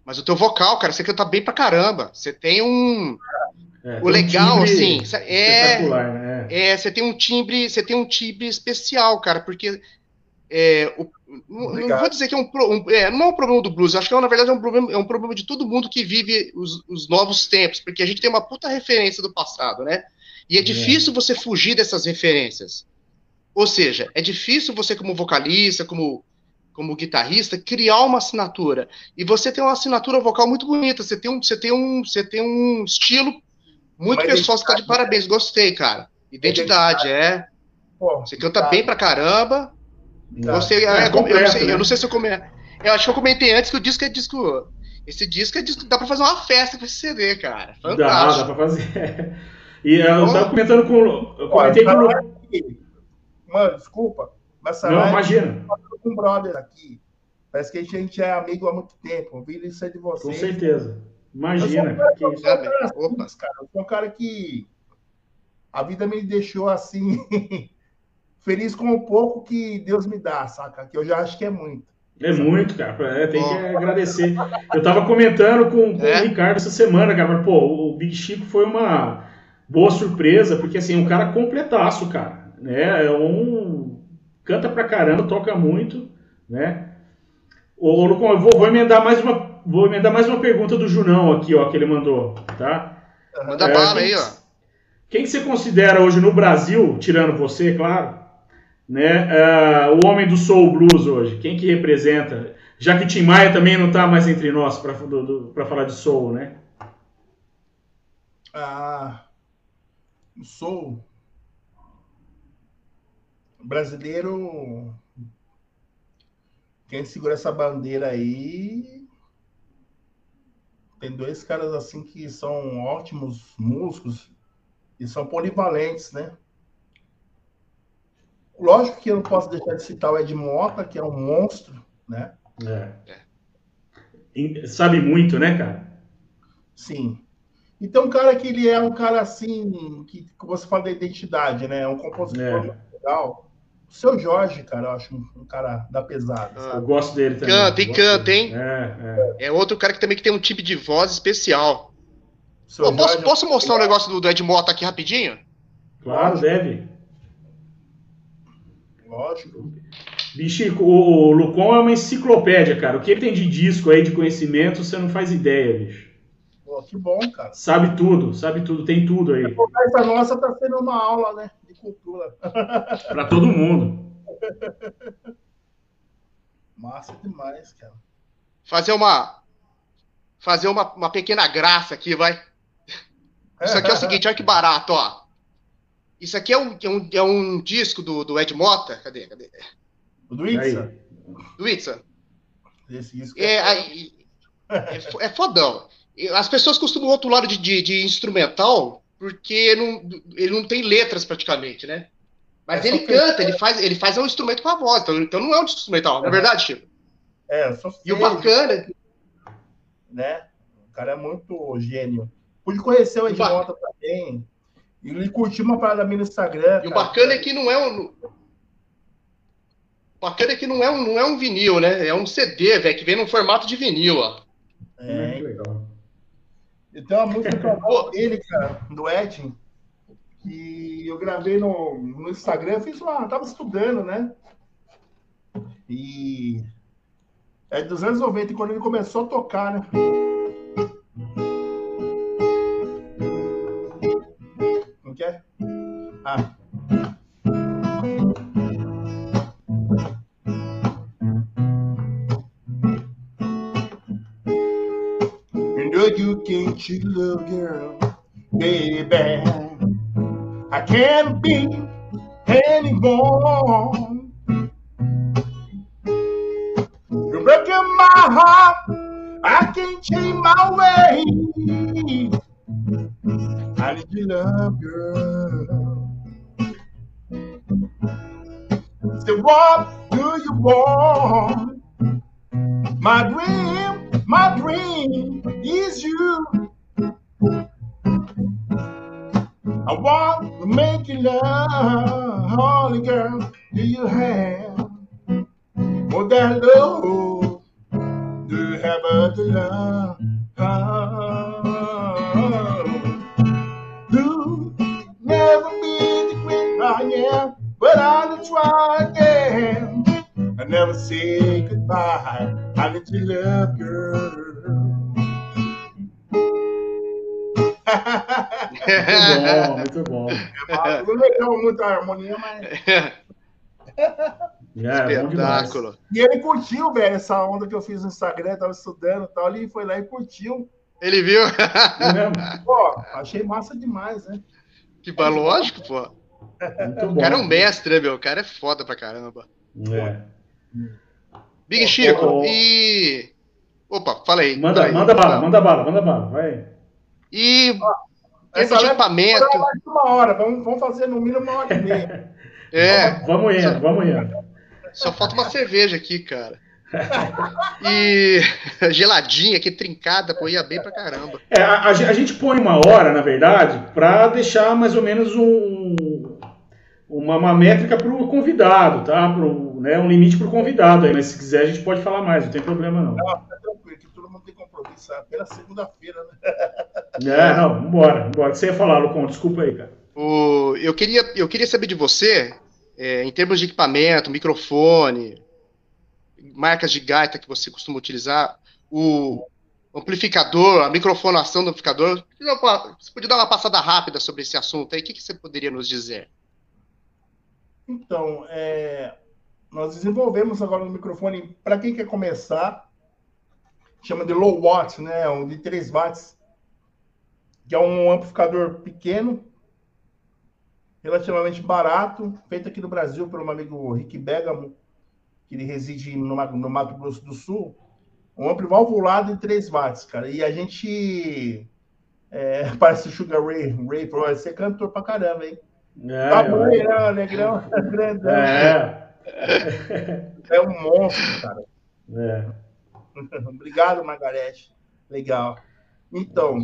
Mas o teu vocal, cara, você canta bem pra caramba. Você tem um. É, o legal, um assim, é, né? é. Você tem um timbre, você tem um timbre especial, cara, porque é, o, não, vou dizer que é um, um é, não é um problema do blues, acho que é, na verdade é um problema, é um problema de todo mundo que vive os, os novos tempos, porque a gente tem uma puta referência do passado, né? E é, é. difícil você fugir dessas referências. Ou seja, é difícil você, como vocalista, como, como guitarrista, criar uma assinatura. E você tem uma assinatura vocal muito bonita. Você tem um, você tem um, você tem um estilo muito Mas pessoal. Você tá de parabéns. Gostei, cara. Identidade, é. Pô, você canta tá. bem pra caramba. Tá. É, é, completo, eu, não sei, né? eu não sei se eu comentei. Eu acho que eu comentei antes que o disco é disco. Esse disco é disco. Dá pra fazer uma festa com esse CD, cara. Fantástico. Dá, dá pra fazer. E eu tava comentando com. Eu comentei com o. Mano, desculpa, mas Não, imagina. com um brother aqui. Parece que a gente é amigo há muito tempo. Ouvi isso aí de você. Com certeza. Imagina. Eu sou um cara, que eu, Opa. cara. eu sou um cara que a vida me deixou assim, feliz com o pouco que Deus me dá, saca? Que eu já acho que é muito. É muito, cara. É, tem que agradecer. Eu tava comentando com, com é? o Ricardo essa semana, cara. Pô, o Big Chico foi uma boa surpresa, porque assim, é um cara completaço, cara né? É um canta pra caramba, toca muito, né? Eu vou, vou, emendar mais uma, vou emendar mais uma pergunta do Junão aqui, ó, que ele mandou, tá? Manda é, bala aí, ó. Quem você considera hoje no Brasil, tirando você, claro, né, uh, o homem do soul blues hoje? Quem que representa? Já que o Tim Maia também não está mais entre nós para falar de soul, né? Ah, soul brasileiro, quem segura essa bandeira aí, tem dois caras assim que são ótimos músicos e são polivalentes, né? Lógico que eu não posso deixar de citar o Ed Mota, que é um monstro, né? É. Sabe muito, né, cara? Sim. Então, um cara que ele é um cara assim, que, que você fala da identidade, né? É um compositor é. legal. O seu Jorge, cara, eu acho um, um cara da pesada. Ah, eu gosto dele também. Canta e canta, hein? É, é. é, outro cara que também que tem um tipo de voz especial. Pô, posso, posso mostrar o um negócio do, do Ed Mota aqui rapidinho? Claro, Lógico. deve. Lógico. Bichico, o Lucon é uma enciclopédia, cara. O que ele tem de disco aí, de conhecimento, você não faz ideia, bicho. Pô, que bom, cara. Sabe tudo, sabe tudo, tem tudo aí. Essa nossa tá sendo uma aula, né? Cultura. Para todo mundo. Massa demais, cara. Fazer uma. Fazer uma, uma pequena graça aqui, vai. Isso aqui é o seguinte, olha que barato, ó. Isso aqui é um, é um, é um disco do, do Ed Mota. Cadê? Cadê? Do Itza. Do Itza. Esse disco é, é, é, é fodão. As pessoas costumam rotular de, de, de instrumental porque não, ele não tem letras praticamente, né? Mas é ele canta, ele faz, ele faz um instrumento com a voz, então, então não é um instrumental, não é verdade, Chico? É, só E o bacana. Né? O cara é muito gênio. Pude conhecer o Edmonta também. E ele curtiu uma parada minha no Instagram. E o bacana é que não é um. O bacana é que não é um, não é um vinil, né? É um CD, velho, que vem no formato de vinil, ó. É, legal. E tem uma música que dele, cara, do Ed, que eu gravei no, no Instagram, fiz uma. Tava estudando, né? E é dos anos 90, quando ele começou a tocar, né? You little girl, baby. I can't be anymore. You're breaking my heart. I can't change my way. I need your love, girl. Say, what do you want? My dream, my dream is you. I want to make you love, holy girl. Do you have oh, more than love? Do you have a love. Do you never be the great I am, but I'll try again. I never say goodbye. I need to love, girl. Muito bom, muito bom. Não legal muito a harmonia, mas. É, Espetáculo. E ele curtiu, velho, essa onda que eu fiz no Instagram, tava estudando e tal, ele foi lá e curtiu. Ele viu? pô, achei massa demais, né? Que é, lógico, pô. Muito o cara é um mestre, né, meu? O cara é foda pra caramba. É. Big Chico, oh, oh. e. Opa, fala aí. Manda, aí. manda bala, manda bala, manda bala, vai. E. Esse equipamento. Uma hora, vamos, vamos fazer no mínimo uma hora e meia. É. Vamos indo, vamos indo. Só falta uma cerveja aqui, cara. E geladinha, que trincada, pô, ia bem pra caramba. É, a, a, a gente põe uma hora, na verdade, pra deixar mais ou menos um, uma, uma métrica pro convidado, tá? Pro, né, um limite pro convidado aí, mas se quiser a gente pode falar mais, não tem problema não. Não, tá tranquilo, que todo mundo tem compromisso, é apenas segunda-feira, né? É, não, vambora, vambora. Você ia falar, Lucon, desculpa aí, cara. O, eu, queria, eu queria saber de você, é, em termos de equipamento, microfone, marcas de gaita que você costuma utilizar, o amplificador, a microfonação do amplificador, você podia dar uma passada rápida sobre esse assunto aí? O que, que você poderia nos dizer? Então, é, nós desenvolvemos agora um microfone para quem quer começar, chama de low watt, né, um de 3 watts, que é um amplificador pequeno, relativamente barato, feito aqui no Brasil por um amigo Rick Begamo, que ele reside no, no Mato Grosso do Sul. Um amplo valvulado em 3 watts, cara. E a gente. É, parece o Sugar Ray, Ray Pro, você é cantor pra caramba, hein? É, tá bom, né, negrão, grandão. É. é um monstro, cara. É. Obrigado, Margarete. Legal. Então,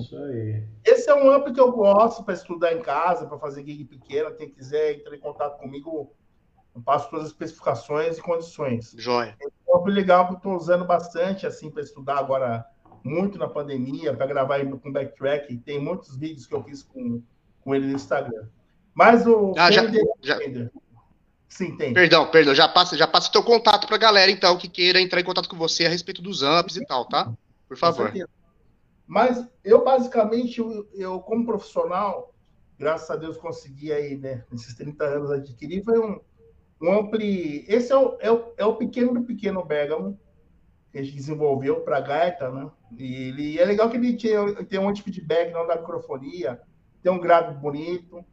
esse é um amplo que eu gosto para estudar em casa, para fazer gig pequena. Quem quiser entrar em contato comigo, eu passo todas as especificações e condições. Joia. É um amplo legal que eu estou usando bastante assim para estudar agora muito na pandemia, para gravar com backtrack. Tem muitos vídeos que eu fiz com, com ele no Instagram. Mas o ah, já, já... Sim, tem. Perdão, perdão, já passa, já passa o teu contato para a galera então que queira entrar em contato com você a respeito dos amps e tal, tá? Por favor. Mas eu, basicamente, eu, eu, como profissional, graças a Deus consegui aí, né, nesses 30 anos adquirir, foi um, um ampli... Esse é o, é, o, é o pequeno do pequeno Bergamo, que a gente desenvolveu para gaita, né? E ele é legal que ele tinha, tem um feedback não da microfonia, tem um grave bonito,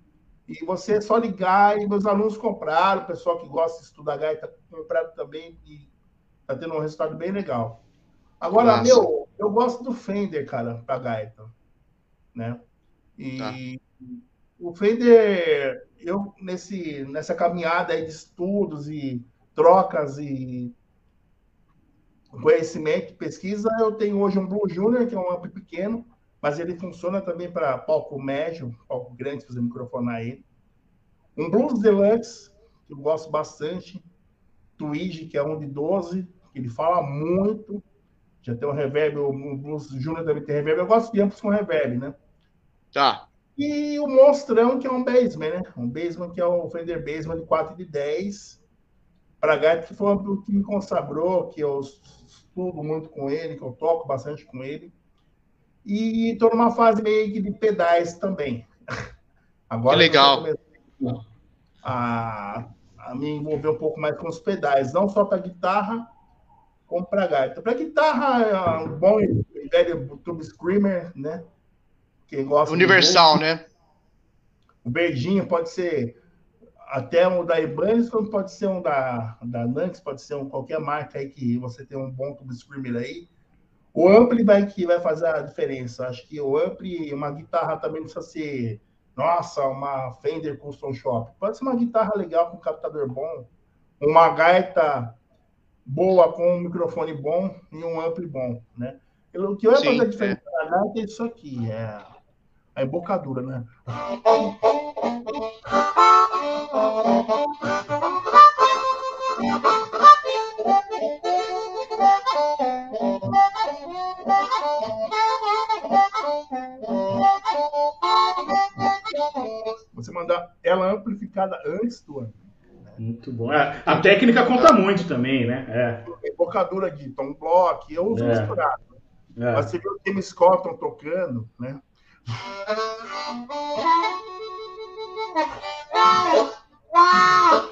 e você é só ligar, e meus alunos compraram, o pessoal que gosta de estudar gaita compraram também, e está tendo um resultado bem legal. Agora, Nossa. meu, eu gosto do Fender, cara, pra gaita, né? E tá. O Fender, eu nesse, nessa caminhada de estudos e trocas e conhecimento, pesquisa, eu tenho hoje um Blue Junior, que é um amp pequeno, mas ele funciona também para palco médio, palco grande, fazer microfonar ele. Um Blues Deluxe, que eu gosto bastante. Twig, que é um de 12, que ele fala muito. Já tem um reverb, o Blues Junior também tem reverb. Eu gosto de amplos com reverb, né? Tá. E o Monstrão, que é um Bassman, né? Um Bassman que é o Fender Bassman de 4 de 10. Para gato, que foi o que me consagrou, que eu estudo muito com ele, que eu toco bastante com ele. E estou numa fase meio que de pedais também. Agora que legal. A, a me envolver um pouco mais com os pedais, não só para guitarra, como para gaita. Para guitarra, é um bom velho Tube Screamer, né? Quem gosta Universal, né? O verdinho pode ser até um da Ibanez, como pode ser um da, da Nantes, pode ser um qualquer marca aí que você tem um bom Tube Screamer aí. O ampli vai que vai fazer a diferença. Acho que o ampli, uma guitarra também precisa ser, nossa, uma Fender Custom Shop. Pode ser uma guitarra legal com captador bom, uma gaita boa com um microfone bom e um ampli bom, né? O que vai Sim, fazer a diferença é. na gaita é isso aqui, é a embocadura, né? Você mandar ela amplificada antes do ano. Muito bom. É, a técnica conta muito também, né? É. Embocadura de tom block, eu uso é. misturado. É. Mas você viu o Tim Scotton tocando, né?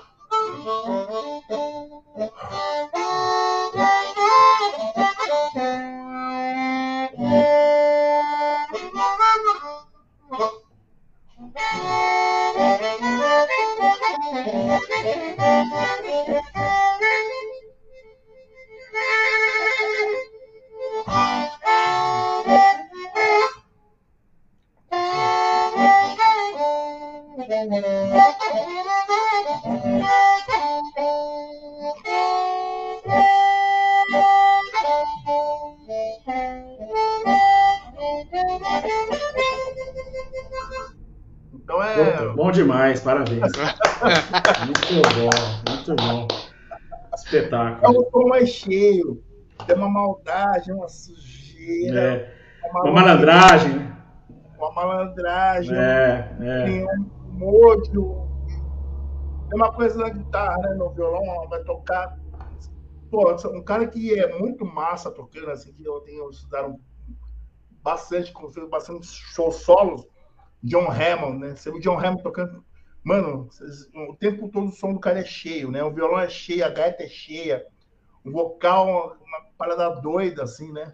demais, parabéns. muito bom, muito bom. Espetáculo. É um tom mais cheio, tem uma maldade, uma sujeira. É. Uma, uma malandragem. Uma malandragem. É, é. Tem um mojo. Tem uma coisa na guitarra, né? No violão, vai tocar. Pô, um cara que é muito massa tocando, assim, que eu tenho estudado bastante, bastante show solos John Hammond, né? Você viu o John Hammond tocando. Mano, o tempo todo o som do cara é cheio, né? O violão é cheio, a gaita é cheia, o vocal, uma parada doida, assim, né?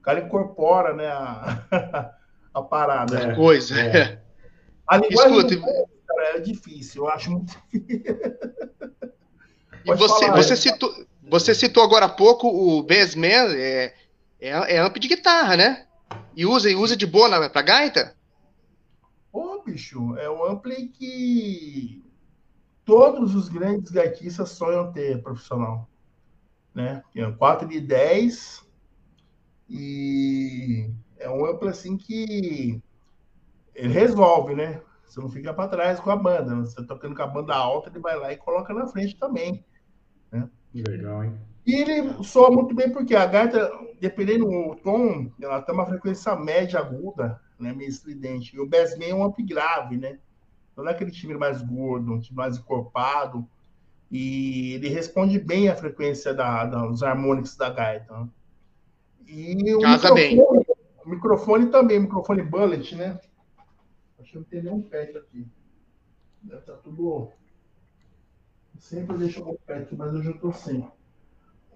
O cara incorpora, né? A, a parada. É, coisa. É. A linguagem Escuta, cara, é difícil, eu acho muito difícil. e você, você, citou, você citou agora há pouco o Bassman, é, é, é amp de guitarra, né? E usa, e usa de boa na, pra gaita? Bicho, é o ampli que todos os grandes gaitistas sonham ter profissional. Né? Tem 4 de 10 e é um ampli assim que ele resolve, né? Você não fica para trás com a banda. Né? Você tá tocando com a banda alta, ele vai lá e coloca na frente também. Né? Legal, hein? E ele soa muito bem porque a gaita, dependendo do tom, ela tem uma frequência média aguda né, meio estridente. E o Bassman é um amp grave, né? Não é aquele time mais gordo, um time mais encorpado. E ele responde bem à frequência da, da dos harmônicos da gaita. Né? E o Casa microfone, bem. o microfone também, microfone bullet, né? Acho que não tem nenhum pet aqui. Deve estar tá tudo. Sempre deixo um pet, mas hoje eu estou sem.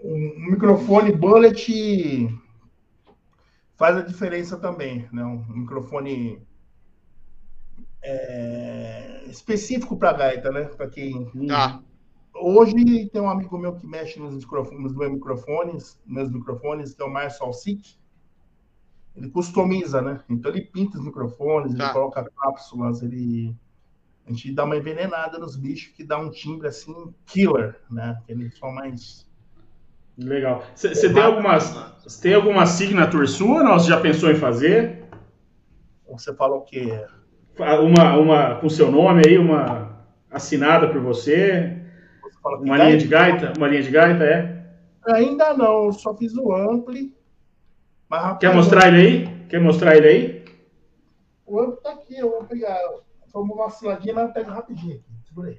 Um microfone bullet faz a diferença também, né? Um microfone é, específico para gaita, né? Para quem ah. hoje tem um amigo meu que mexe nos microfones, nos meus microfones, meus microfones, que é o Marcel Sick. ele customiza, né? Então ele pinta os microfones, tá. ele coloca cápsulas, ele a gente dá uma envenenada nos bichos que dá um timbre assim killer, né? Eles são mais Legal. Você tem algumas tem alguma signature sua? Não? Você já pensou em fazer? Você fala o quê? Uma, uma com seu nome aí, uma assinada por você? você uma linha de gaita? Uma linha de gaita, é? Ainda não, só fiz o ampli. Mas, Quer mostrar ele aí? Quer mostrar ele aí? O ampli tá aqui, eu vou pegar. Foi uma vaciladinha, mas eu pego rapidinho aqui. Segura aí.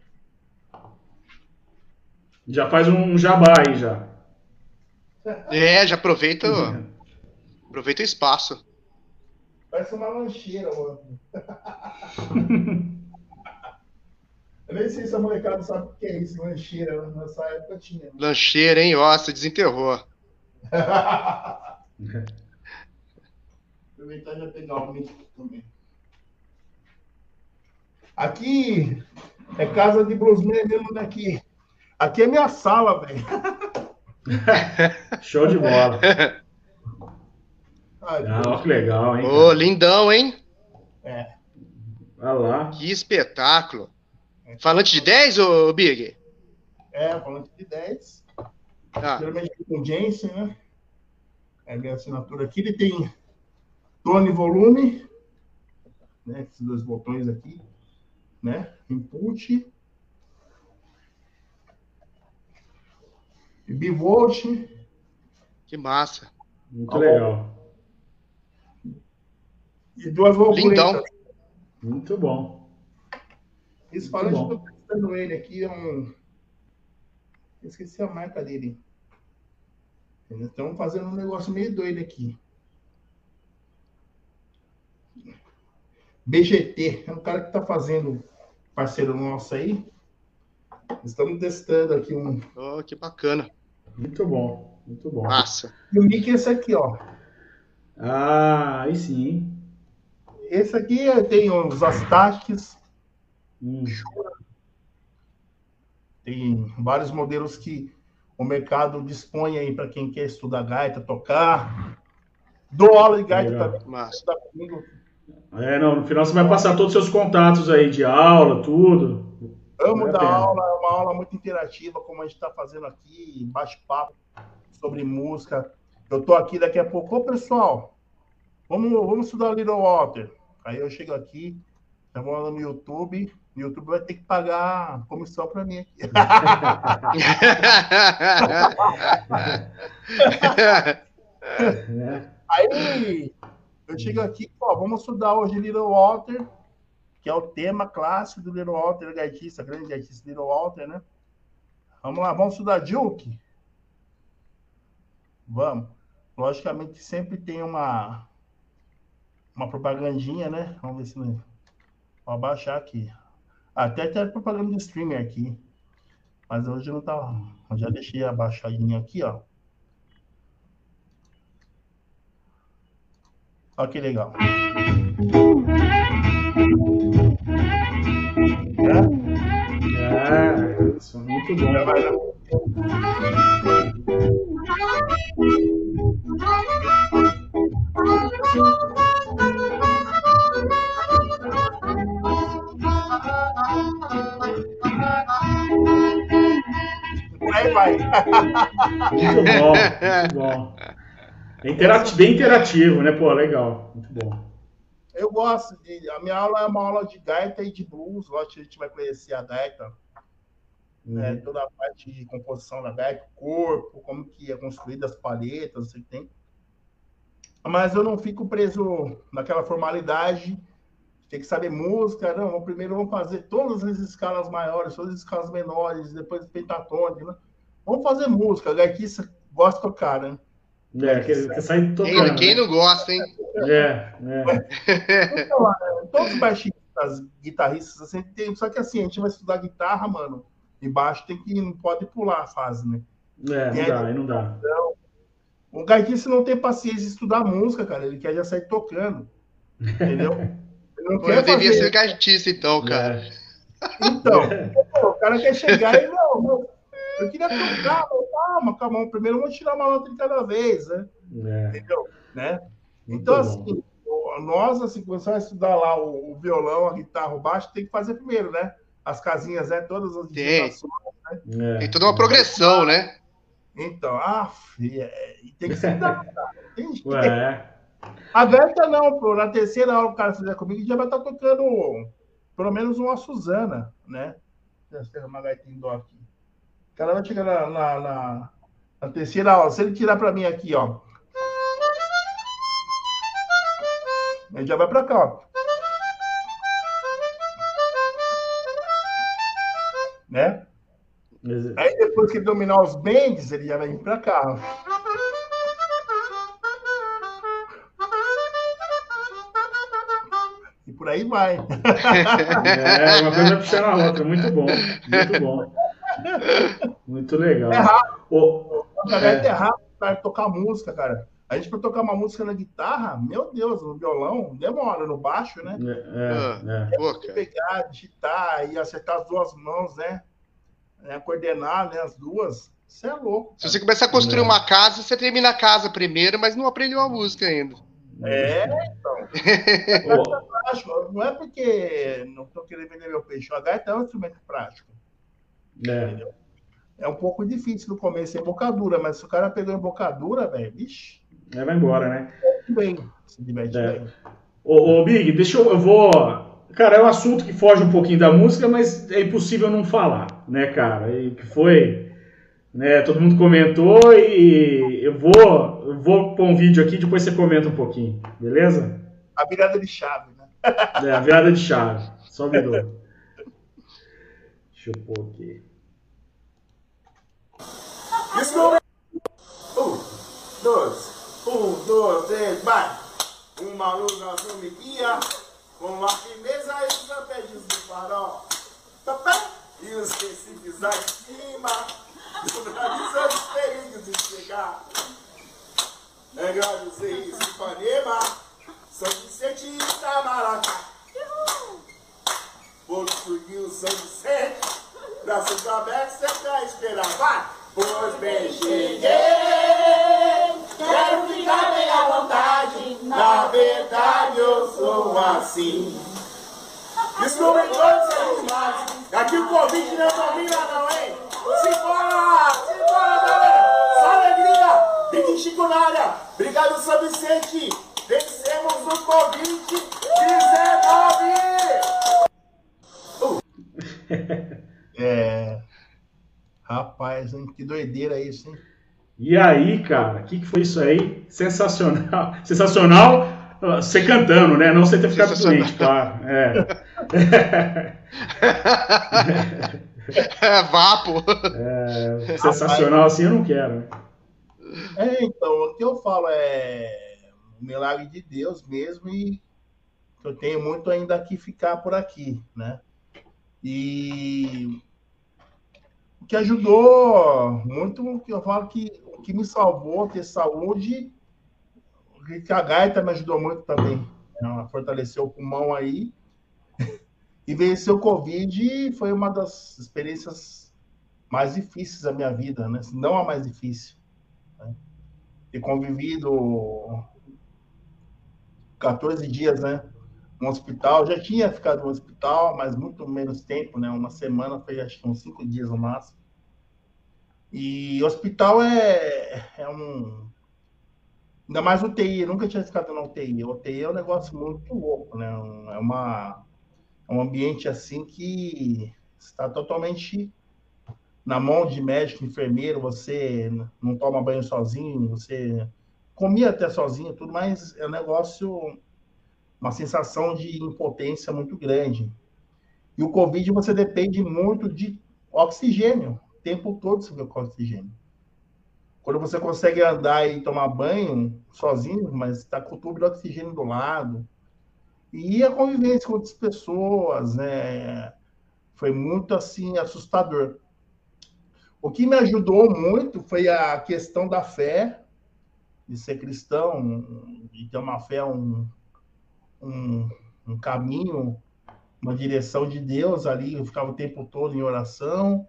Já faz um jabá aí já. É, já aproveita, aproveita o espaço. Parece uma lancheira, mano. Eu nem sei se a molecada sabe o que é isso, lancheira. Nessa época tinha. Né? Lancheira, hein? Ó, você desenterrou. Aproveitar e já pegar o aqui também. Aqui é casa de bluesman mesmo daqui. Aqui é minha sala, velho. Show de bola. Ai, ah, que legal, hein? Ô, lindão, hein? É. Olha lá. Que espetáculo. Falante de 10, ô Big? É, falante de 10. Ah. Geralmente com Jensen, né? É a minha assinatura aqui. Ele tem tone e volume, né? Esses dois botões aqui, né? Input. Bivolt. Que massa. Muito legal. E duas. Lindão. Muito bom. Esse falante, eu tô testando ele aqui, é um... esqueci a marca dele. Estamos fazendo um negócio meio doido aqui. BGT, é um cara que está fazendo, parceiro nosso aí. Estamos testando aqui um. Oh, que bacana. Muito bom, muito bom. Massa. E o mic é esse aqui, ó. Ah, aí sim. Esse aqui tem os Astaques. Hum. Tem vários modelos que o mercado dispõe aí para quem quer estudar gaita, tocar. Dou aula de gaita também. Massa. É, não, no final você vai passar todos os seus contatos aí de aula, tudo. Amo dar aula, aula muito interativa, como a gente está fazendo aqui, bate-papo sobre música. Eu estou aqui daqui a pouco. Ô, pessoal, vamos, vamos estudar Little Water. Aí eu chego aqui, já vou lá no YouTube, o YouTube vai ter que pagar comissão para mim aqui. Aí eu chego aqui, ó, vamos estudar hoje Little Walter, que é o tema clássico do Little Walter, gaitista, grande gaitista Little Walter, né? Vamos lá, vamos estudar Juke? Vamos. Logicamente sempre tem uma uma propagandinha, né? Vamos ver se não... Vou abaixar aqui. Até tem propaganda de streamer aqui. Mas hoje não tá. Eu já deixei abaixadinha aqui, ó. Olha que legal. Muito bom. Aí vai. Muito bom, muito bom. É interativo, bem interativo, né? Pô, legal. Muito bom. Eu gosto de. A minha aula é uma aula de gaita e de blues. Lógico que a gente vai conhecer a gaita. Uhum. Né, toda a parte de composição da gaita, corpo, como que é construída as palhetas, você tem. Mas eu não fico preso naquela formalidade tem que saber música, não, primeiro vamos fazer todas as escalas maiores, todas as escalas menores, depois pentatônica, né? Vamos fazer música, gaitista gosta de tocar, né? É, que, que sai tocando. Quem, quem né? não gosta, hein? É, é. Então, é, todos os baixistas, guitarristas, assim, tem, só que assim, a gente vai estudar guitarra, mano, e baixo tem que, não pode pular a fase, né? É, não dá, aí não dá. Então, o gaitista não tem paciência de estudar música, cara, ele quer já sair tocando, entendeu? Não Pô, eu devia ser gaitista, então, cara. É. Então, o cara quer chegar e não, não eu queria tocar, calma, calma. Primeiro vamos tirar uma nota de cada vez, né? É. Entendeu? Né? Então, assim, nós, assim, quando você vai estudar lá o, o, violão, a guitarra, o baixo, tem que fazer primeiro, né? As casinhas, né? Todas as tem. Né? É. Tem toda uma progressão, né? Então, ah, é, tem que se adaptar. tem, Ué. A gaita não, pô. Na terceira aula que o cara fizer comigo, já vai estar tá tocando pelo menos uma Suzana, né? Uma gaitinha dó aqui. O cara vai chegar na, na, na, na terceira aula. Se ele tirar para mim aqui, ó. Ele já vai para cá, ó. Né? Aí depois que dominar os bends, ele já vai vir para cá. E por aí vai. É, uma coisa puxando a outra. Muito bom. Muito bom. Muito legal. É rápido. Oh, é. é rápido para tocar música, cara. A gente, para tocar uma música na guitarra, meu Deus, no violão, demora, no baixo, né? É, é, é. é pegar, digitar e acertar as duas mãos, né? É, coordenar né, as duas. Você é louco. Cara. Se você começar a construir é. uma casa, você termina a casa primeiro, mas não aprendeu a música ainda. É, então. não é porque não estou querendo vender meu peixe. O gaita é um instrumento prático. É. Entendeu? É um pouco difícil no começo, é embocadura, mas se o cara pegou embocadura, velho, vixe. É, vai embora, né? Bem, é. bem. Ô, ô, Big, deixa eu. Eu vou. Cara, é um assunto que foge um pouquinho da música, mas é impossível não falar, né, cara? E que foi. Né, todo mundo comentou e eu vou, eu vou pôr um vídeo aqui, depois você comenta um pouquinho, beleza? A virada de chave, né? É, a virada de chave. Só virou. Deixa eu pôr aqui. Um, dois. Um, dois, três, vai! Uma luz azul me guia, com a firmeza e os arpejos do farol. E os recifes lá em cima, avisando os perigos de chegar. É Grande Reis, Ipanema, São Vicente e Itamaracá. Fugil, São Vicente, braços abertos, sempre a esperar. Vai! Pois bem, cheguei. Bem à vontade, na verdade eu sou assim. Desculpe todos seus males, aqui o convite não combina não, hein? Simbora, simbora galera, só alegria, Chico na área, obrigado São Vicente, vencemos o Covid-19! Uh. é, rapaz, hein? que doideira isso, hein? E aí, cara, o que, que foi isso aí? Sensacional. Sensacional você cantando, né? Não você ter ficado doente, claro. É. é vapo. É, sensacional assim eu não quero. Né? É, então, o que eu falo é um milagre de Deus mesmo e eu tenho muito ainda que ficar por aqui, né? E o que ajudou muito, que eu falo que que me salvou ter saúde, que a gaita me ajudou muito também. Né? Fortaleceu o pulmão aí. E vencer o Covid foi uma das experiências mais difíceis da minha vida, né? Não a mais difícil. Né? Ter convivido 14 dias, né? No hospital. Já tinha ficado no hospital, mas muito menos tempo, né? Uma semana, foi acho que uns cinco dias no máximo. E hospital é, é um. Ainda mais UTI, nunca tinha ficado na UTI. UTI é um negócio muito louco, né? É, uma, é um ambiente assim que está totalmente na mão de médico, enfermeiro, você não toma banho sozinho, você comia até sozinho, tudo, mas é um negócio, uma sensação de impotência muito grande. E o Covid você depende muito de oxigênio tempo todo fica com oxigênio. Quando você consegue andar e tomar banho sozinho, mas está com o tubo de oxigênio do lado. E a convivência com outras pessoas, né? Foi muito assim assustador. O que me ajudou muito foi a questão da fé, de ser cristão, de ter uma fé, um, um, um caminho, uma direção de Deus ali. Eu ficava o tempo todo em oração.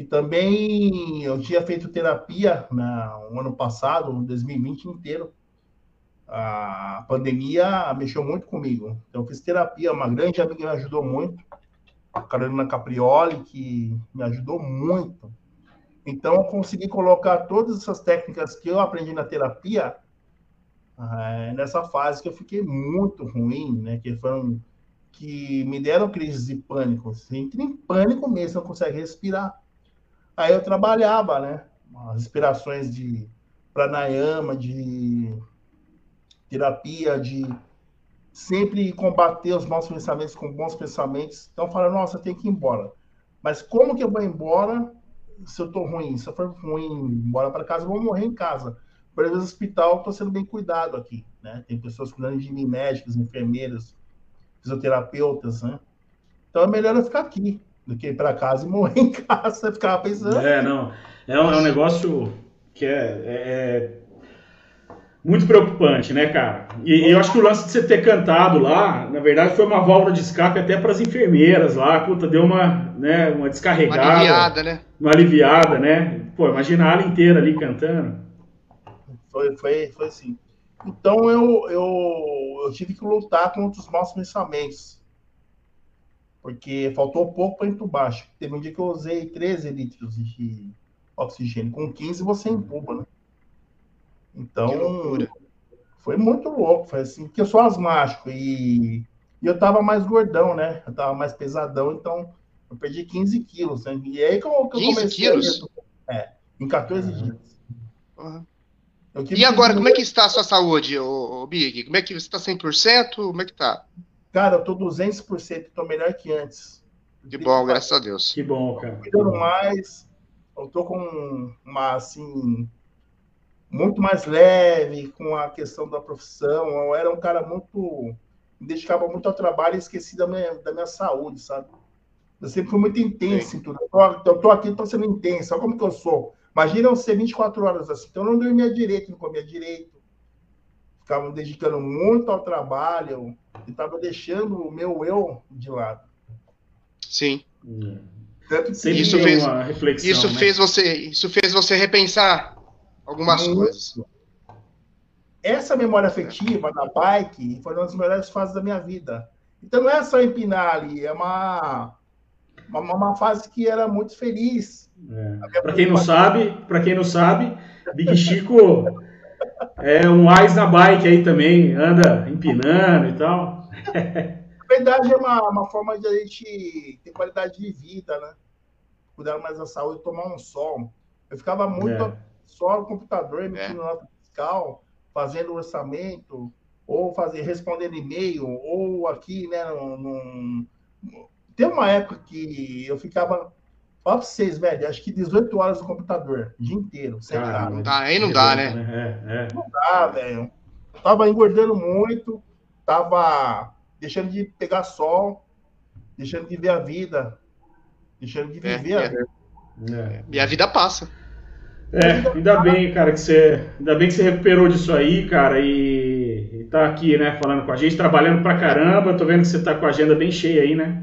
E também eu tinha feito terapia no ano passado, no 2020 inteiro. a pandemia mexeu muito comigo. Então, eu fiz terapia, uma grande amiga me ajudou muito, a Carolina Caprioli, que me ajudou muito. Então, eu consegui colocar todas essas técnicas que eu aprendi na terapia é, nessa fase que eu fiquei muito ruim, né? Que foram que me deram crises de pânico. Assim, entrei em pânico mesmo, não consegue respirar. Aí eu trabalhava, né? As respirações de pranayama, de terapia, de sempre combater os maus pensamentos com bons pensamentos. Então, fala, nossa, tem que ir embora. Mas como que eu vou embora se eu tô ruim? Se eu for ruim, embora para casa, eu vou morrer em casa. Por exemplo, no hospital, estou sendo bem cuidado aqui, né? Tem pessoas cuidando de mim, médicos, enfermeiros, fisioterapeutas, né? Então é melhor eu ficar aqui do que ir para casa e morrer em casa. Ficava pensando. É, não. É um, é um negócio que é, é, é muito preocupante, né, cara? E, e, eu acho que o lance de você ter cantado lá, na verdade, foi uma válvula de escape até para as enfermeiras lá, puta, deu uma, né, uma descarregada. Uma aliviada, né? Uma aliviada, né? Pô, imagina a ala inteira ali cantando. Foi, foi, foi assim. Então eu, eu, eu tive que lutar contra os maus pensamentos. Porque faltou pouco para entubar. Teve um dia que eu usei 13 litros de oxigênio. Com 15 você entuba, né? Então, foi muito louco. Foi assim, porque eu sou asmático e, e eu tava mais gordão, né? Eu tava mais pesadão, então eu perdi 15 quilos. Né? E aí que eu, que eu 15 comecei quilos? É, em 14 uhum. dias. Uhum. E agora, como é que está a sua saúde, ô, ô Big? Como é que você está 100%? Como é que tá? Cara, eu tô 200%, tô melhor que antes. Que bom, graças a Deus. Que bom, cara. Tô mais, eu tô com uma, assim, muito mais leve com a questão da profissão. Eu era um cara muito. me dedicava muito ao trabalho e esqueci da minha, da minha saúde, sabe? Eu sempre fui muito intenso Sim. em tudo. Eu tô, eu tô aqui, tô sendo intenso. Olha como que eu sou. Imagina eu ser 24 horas assim. Então eu não dormia direito, não comia direito. Ficava me dedicando muito ao trabalho e estava deixando o meu eu de lado. Sim. Hum. isso fez, isso né? fez você, isso fez você repensar algumas Muito. coisas. Essa memória afetiva da bike foi uma das melhores fases da minha vida. Então não é só empinar ali, é uma, uma, uma fase que era muito feliz. É. Para quem não sabe, para quem não sabe, Big Chico é um ais na bike aí também, anda empinando e tal. Na verdade, é uma, uma forma de a gente ter qualidade de vida, né? Cuidar mais da saúde, tomar um sol. Eu ficava muito é só no computador emitindo é. nota fiscal, fazendo orçamento, ou fazer, respondendo e-mail, ou aqui, né, num, Tem uma época que eu ficava, fala pra vocês, velho, acho que 18 horas no computador, o dia inteiro, sentado. Não dá, aí não dá, né? É, é. Não dá, velho. Tava engordando muito, tava deixando de pegar sol, deixando de ver a vida, deixando de é, viver a é. vida. É. E a vida passa. É, ainda bem, cara, que você. Ainda bem que você recuperou disso aí, cara, e, e tá aqui, né, falando com a gente, trabalhando pra caramba. Tô vendo que você tá com a agenda bem cheia aí, né?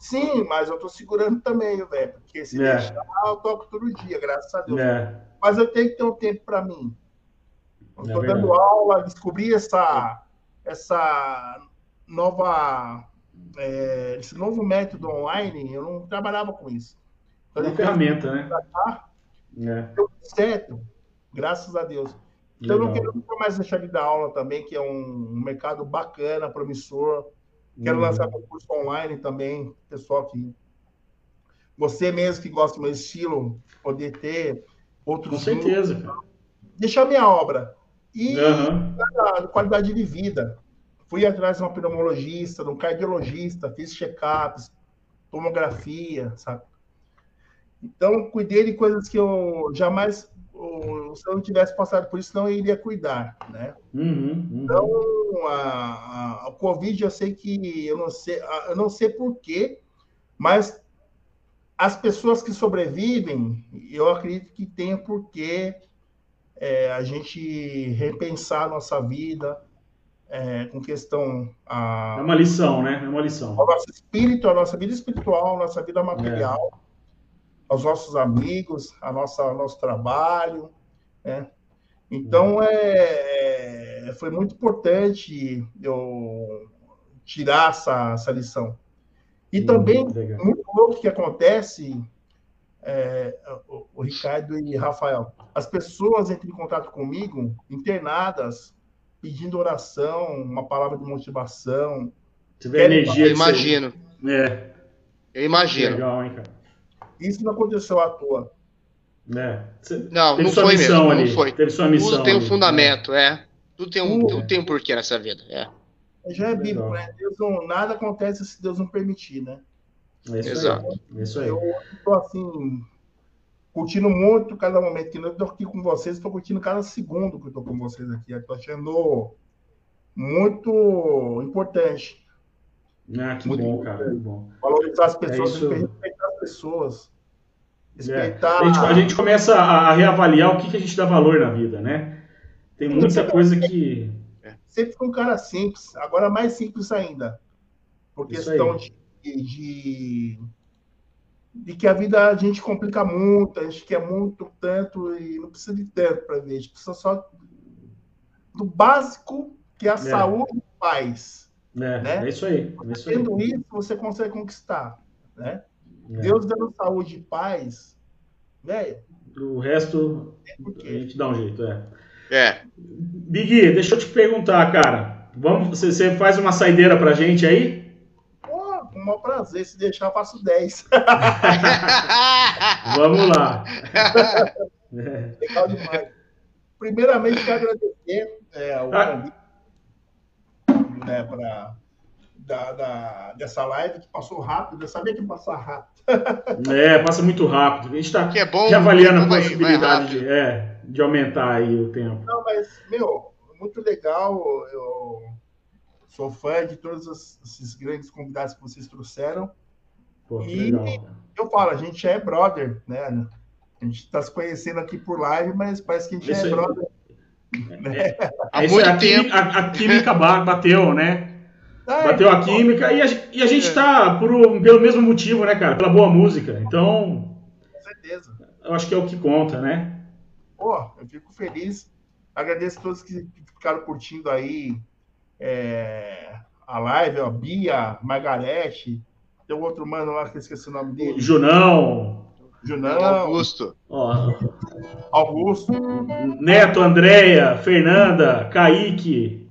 Sim, mas eu tô segurando também, velho. Porque se é. deixar, eu toco todo dia, graças a Deus. É. Mas eu tenho que ter um tempo para mim. Eu é tô dando aula, descobri essa, essa nova. É, esse novo método online, eu não trabalhava com isso. Então, Uma ferramenta, né? É. Deu certo, graças a Deus. Então, Legal. eu não quero mais deixar de dar aula também, que é um mercado bacana, promissor. Quero uhum. lançar um curso online também, pessoal que. Você mesmo que gosta do meu estilo, poder ter outros. Com certeza. Deixar minha obra. E uhum. a qualidade de vida. Fui atrás de um pneumologista, de um cardiologista, fiz check-ups, tomografia, sabe? Então, cuidei de coisas que eu jamais, se eu não tivesse passado por isso, não iria cuidar, né? Uhum, uhum. Então, a, a, Covid, eu sei que, eu não sei, eu não sei porquê, mas as pessoas que sobrevivem, eu acredito que tem porquê é, a gente repensar a nossa vida, é, com questão a, é uma lição, né? É uma lição. O nosso espírito, a nossa vida espiritual, a nossa vida material. É aos nossos amigos, a nossa, ao nosso trabalho. Né? Então, é, é é, foi muito importante eu tirar essa, essa lição. E também, legal. muito louco que acontece, é, o, o, Ricardo e Rafael, as pessoas entram em contato comigo, internadas, pedindo oração, uma palavra de motivação. Tiver energia. Eu imagino. É. Eu imagino. Legal, hein, cara? Isso não aconteceu à toa. É. não, não foi mesmo. Ali. Não foi. Teve sua missão. Tudo tem um fundamento, é. Tudo tem um, tudo tem um porquê nessa vida. É. Já é bíblico, né? Deus não, nada acontece se Deus não permitir, né? É isso Exato. Aí. Isso aí. Eu estou assim, curtindo muito cada momento que eu estou aqui com vocês, estou curtindo cada segundo que eu estou com vocês aqui. Estou achando muito importante. Ah, que muito bom, cara. Que bom. Valorizar as pessoas, é isso... respeitar as pessoas. Respeitar... É. A, gente, a, gente, começa a reavaliar o que, que a gente dá valor na vida, né? Tem muita coisa que. Sempre foi um cara simples, agora mais simples ainda. Por questão de, de, de, que a vida a gente complica muito, a gente quer muito tanto e não precisa de tanto para ver. A gente precisa só do básico que a é. saúde faz. É, né? é isso aí. É isso Tendo aí. isso, você consegue conquistar. Né? É. Deus dando saúde e paz, velho. O resto a gente dá um jeito, é. É. Big, deixa eu te perguntar, cara. Vamos, você, você faz uma saideira pra gente aí? Pô, com o maior prazer. Se deixar, eu faço 10. Vamos lá. Legal demais. Primeiramente, quero agradecer é, o ah. né, pra, da, da, dessa live que passou rápido. Eu sabia que ia passar rápido. é, passa muito rápido. A gente está é avaliando a possibilidade de, é, de aumentar aí o tempo. Não, mas, meu, muito legal. Eu sou fã de todos esses grandes convidados que vocês trouxeram. Pô, e legal. eu falo, a gente é brother, né? A gente está se conhecendo aqui por live, mas parece que a gente Isso é brother. É, é, a, a química bateu, né? É, Bateu a química e a, e a gente está pelo mesmo motivo, né, cara? Pela boa música. Então. Com certeza. Eu acho que é o que conta, né? Pô, eu fico feliz. Agradeço a todos que ficaram curtindo aí é, a live, ó, Bia, Margarete, tem um outro mano lá que eu esqueci o nome dele. Junão. Junão. Augusto. Ó. Augusto. Neto, Andréia, Fernanda, Kaique,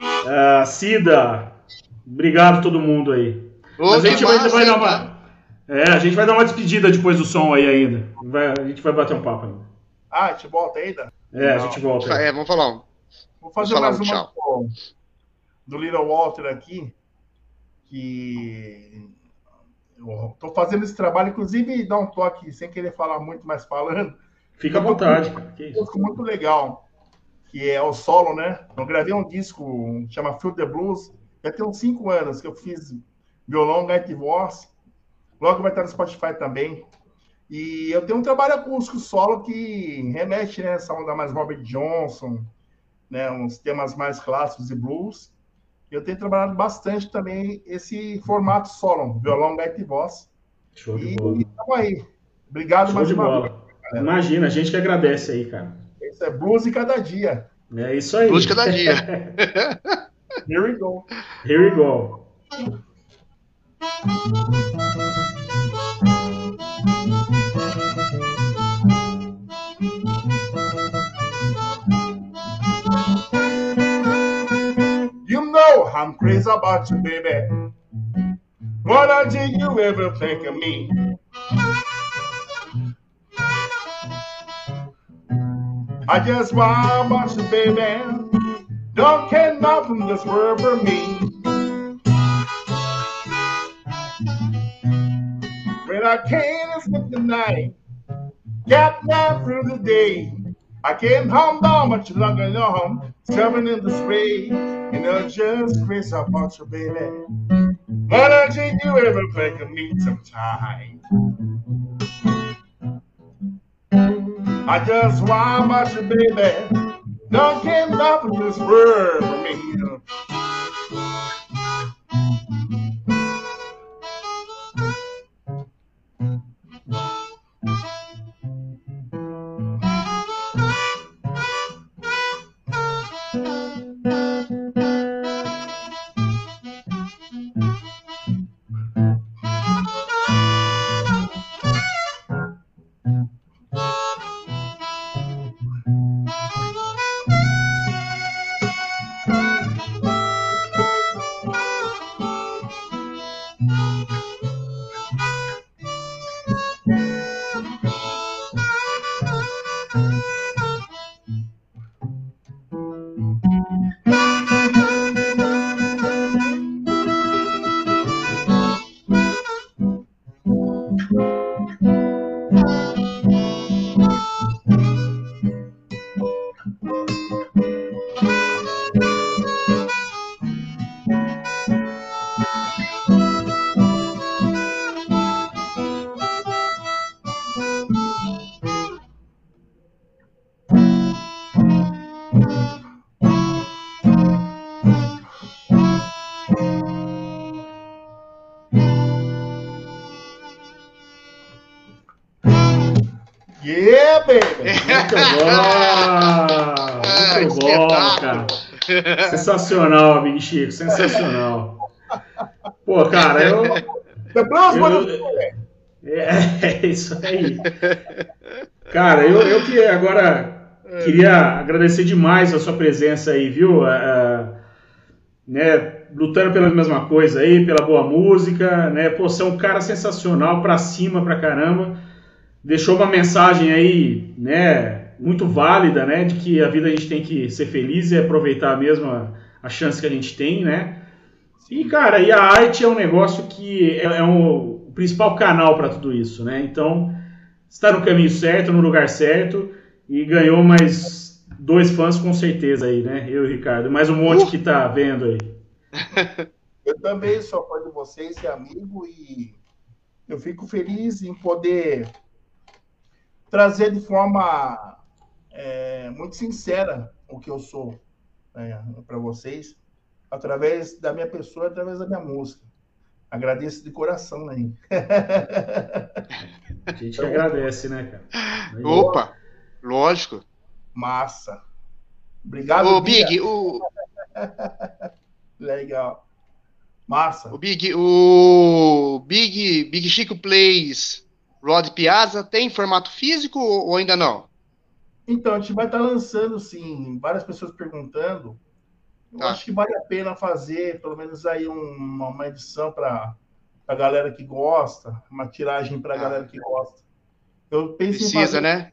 uh, Cida, Obrigado todo mundo aí. Ô, Mas a gente vai, vai dar uma. É, a gente vai dar uma despedida depois do som aí ainda. Vai, a gente vai bater um papo ainda. Ah, a gente volta ainda? É, Não. a gente volta. É, vamos falar um. Vou fazer vamos mais uma do, do Little Walter aqui. Que eu tô fazendo esse trabalho, inclusive dá um toque sem querer falar muito, mas falando. Fica à vontade. Um disco muito legal, que é o solo, né? Eu gravei um disco chama Feel the Blues já tem uns cinco anos que eu fiz violão, gaita e voz. Logo vai estar no Spotify também. E eu tenho um trabalho acústico solo que remete né, essa onda mais Robert Johnson, né, uns temas mais clássicos e blues. Eu tenho trabalhado bastante também esse formato solo, violão, gaita e voz. Show de bola. E estamos aí. Obrigado Show mais uma bola. vez. Imagina, a gente que agradece aí, cara. Isso é blues e cada dia. É isso aí. Blues cada dia. Here we go. Here we go. You know I'm crazy about you, baby. What did you ever think of me? I just want about you, baby. Don't care nothing this world for me. When I can't sleep the night, got down through the day. I can't home down much longer long, seven in the spray, and I just crazy about you, baby. Why don't you ever think of me sometime? I just want about you, baby. Don't care nothing this world for me. Sensacional, amigo Chico, sensacional. Pô, cara, eu. Mano! eu é, é isso aí. Cara, eu, eu que agora queria agradecer demais a sua presença aí, viu? Ah, né, lutando pela mesma coisa aí, pela boa música, né? Pô, você é um cara sensacional, pra cima, pra caramba. Deixou uma mensagem aí, né, muito válida, né, de que a vida a gente tem que ser feliz e aproveitar mesmo a, a chance que a gente tem, né? E, cara, e a arte é um negócio que é, é um, o principal canal para tudo isso, né? Então, está no caminho certo, no lugar certo e ganhou mais dois fãs com certeza aí, né? Eu e o Ricardo, mais um monte que tá vendo aí. Eu também sou fã de vocês e amigo e eu fico feliz em poder trazer de forma é, muito sincera o que eu sou né, para vocês, através da minha pessoa, através da minha música. Agradeço de coração aí. A gente que agradece, né, cara? Opa, lógico. Massa. Obrigado. Ô, Bia. Big, o, Legal. Massa. o Big, o Big, Big Chico Plays Rod Piazza tem formato físico ou ainda não? Então, a gente vai estar lançando, sim, várias pessoas perguntando. Eu Tá. acho que vale a pena fazer, pelo menos aí um- uma, uma edição para a galera que gosta, uma tiragem para a Ah. galera que gosta. Eu penso em Precisa, fazer. né?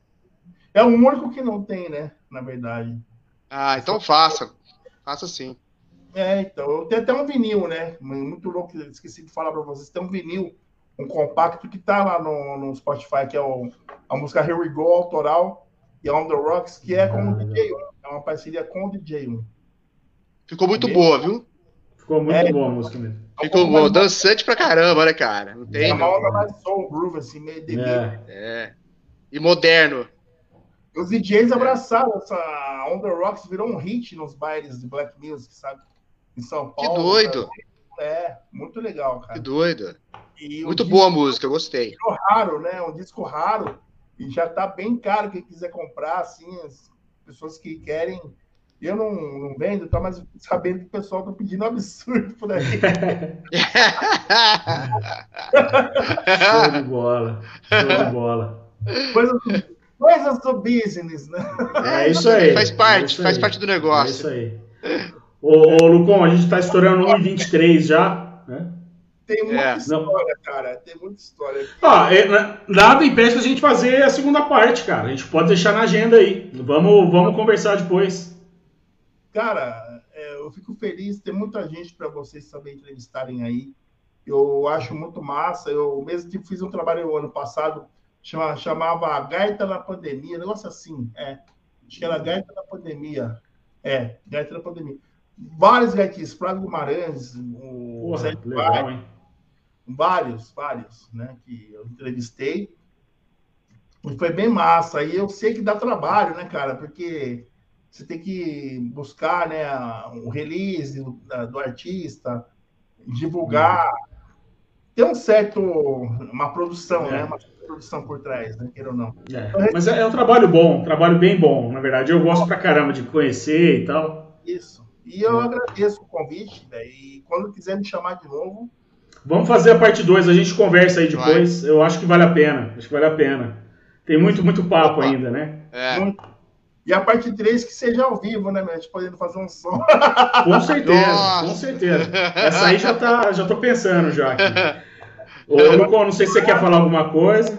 É o único que não tem, né? Na verdade. Ah, então faça. Faça sim. É, então, eu tenho até um vinil, né? Muito louco, esqueci de falar para vocês. Tem um vinil, um compacto que tá lá no, no Spotify, que é o, a música Here We Go, autoral, e On The Rocks, que é com o DJ1. É uma parceria com o DJ1. Ficou muito boa, viu? Ficou muito É. boa a música mesmo. Ficou boa. Dançante pra caramba, né, cara? Não É tem, uma não. onda mais soul groove, assim, meio de É. É. E moderno. Os DJs abraçaram essa On The Rocks, virou um hit nos bailes de Black Music, sabe? Em São Que Paulo. doido. É, muito legal, Que cara. doido. E o Muito disco boa a música, eu gostei. ficou raro, né? Um disco raro e já tá bem caro quem quiser comprar, assim, as pessoas que querem. Eu não, não vendo, tá, mas sabendo que o pessoal tá pedindo um absurdo por aí. Show de bola. Show de bola. Coisas, coisas do business, né? É isso aí. Faz é parte, isso faz parte do É negócio. isso aí. Ô, ô Lucon, a gente tá estourando 1,23 já, né? Tem muita É. história, cara. Tem muita história. Ah, é, na- nada impede da gente fazer a segunda parte, cara. A gente pode deixar na agenda aí. Vamos, vamos conversar depois. Cara, é, eu fico feliz. Tem muita gente para vocês também entrevistarem aí. Eu acho muito massa. Eu mesmo que fiz um trabalho no ano passado, chama, chamava Gaita na Pandemia, negócio assim. É, acho que era Gaita na Pandemia. É, Gaita na Pandemia. Vários gaitistas, Flávio Guimarães, o Porra, Zé legal, Vai, hein? vários, vários, né, que eu entrevistei. E foi bem massa. E eu sei que dá trabalho, né, cara? Porque você tem que buscar, né, o release do, do artista, divulgar. Tem um certo, uma produção, É. né? Uma produção por trás, né? Queira ou não. É, mas é, é um trabalho bom, um trabalho bem bom, na verdade. Eu gosto pra caramba de conhecer e tal. Isso. E eu agradeço o convite, né? E quando quiser me chamar de novo, Vamos fazer a parte 2, a gente conversa aí depois. Eu acho que vale a pena. Acho que vale a pena. Tem muito, muito papo ainda, né? É. Muito. E a parte 3 que seja ao vivo, né, meu? A gente podendo fazer um som. Com certeza, Nossa. com certeza. Essa aí já, tá, já tô pensando já aqui. Ô, Lucão, não sei se você quer falar alguma coisa.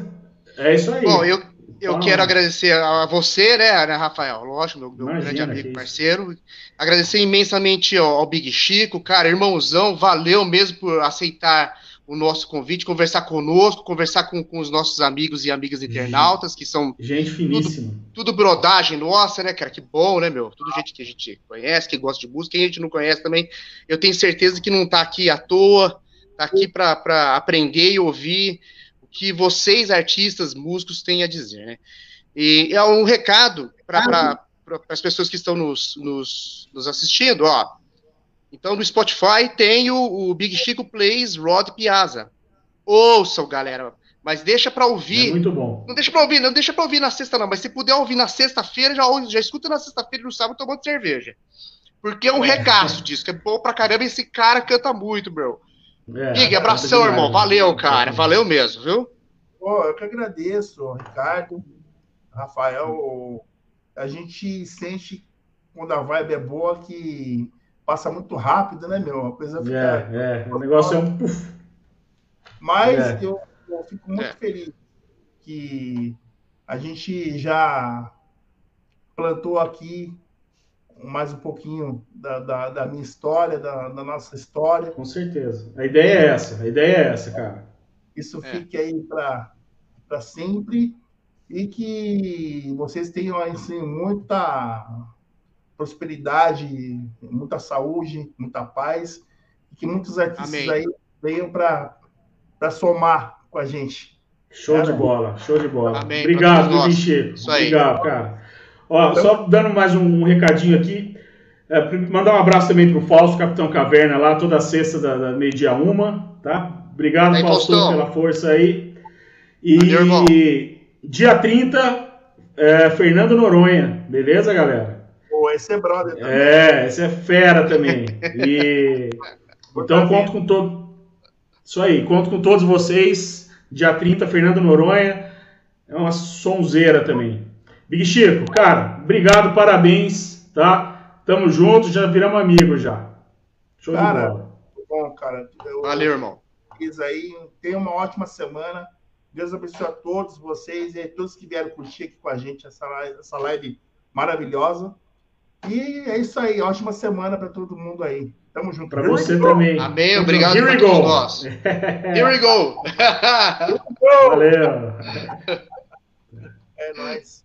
É isso aí. Bom, eu, eu quero agradecer a você, né, né Rafael? Lógico, meu, meu Imagina, grande amigo, parceiro. Agradecer imensamente ao, ao Big Chico, cara, irmãozão, valeu mesmo por aceitar o nosso convite, conversar conosco, conversar com, com os nossos amigos e amigas internautas, que são. Gente finíssima. Tudo, tudo, brodagem nossa, né, cara? Que bom, né, meu? Tudo gente que a gente conhece, que gosta de música, quem a gente não conhece também. Eu tenho certeza que não tá aqui à toa, tá aqui para aprender e ouvir que vocês, artistas, músicos, têm a dizer, né? E é um recado para as pessoas que estão nos, nos, nos assistindo, ó então, no Spotify tem o, o Big Chico Plays Rod Piazza. Ouçam, galera. Mas deixa para ouvir. É muito bom. Não deixa para ouvir, não deixa para ouvir na sexta, não. Mas se puder ouvir na sexta-feira, já, já escuta na sexta-feira e no sábado tomando cerveja. Porque é um regaço disso, que é bom pra caramba. Esse cara canta muito, bro. É, Big, abração, irmão. Valeu, cara. Valeu mesmo, viu? Pô, eu que agradeço, Ricardo, Rafael. A gente sente quando a vibe é boa que passa muito rápido, né, meu? A coisa fica. É, é. O negócio é um. Mas é. eu, eu, fico muito é. feliz que a gente já plantou aqui mais um pouquinho da, da, da minha história, da, da, nossa história. Com certeza. A ideia é essa, a ideia é essa, cara. Isso é. fique aí para sempre e que vocês tenham assim, muita prosperidade, muita saúde, muita paz, e que muitos artistas Amém. aí venham para somar com a gente. Show é, de bola, show de bola. Amém, Obrigado, Chico. Obrigado, cara. Ó, então, só dando mais um, um recadinho aqui. É, mandar um abraço também pro Fausto, Capitão Caverna, lá toda sexta da, da meio-dia uma, tá? Obrigado, Fausto, pela força aí. E Valeu, dia 30, é, Fernando Noronha, beleza, galera? Pô, esse é brother também. É, esse é fera também. E... então, conto com todo. Isso aí, conto com todos vocês. Dia 30, Fernando Noronha. É uma sonzeira também. Big Chico, cara, obrigado, parabéns, tá? Tamo junto, já viramos amigos já. Show cara, de bola. Bom, cara. Eu, Valeu, irmão. Fiz aí, tenha uma ótima semana. Deus abençoe a todos vocês e a todos que vieram curtir aqui com a gente essa live, essa live maravilhosa. E é isso aí. Ótima semana para todo mundo aí. Tamo junto. Para você também. Amém. Obrigado Here we go. nós. Here we go. Valeu. É nóis.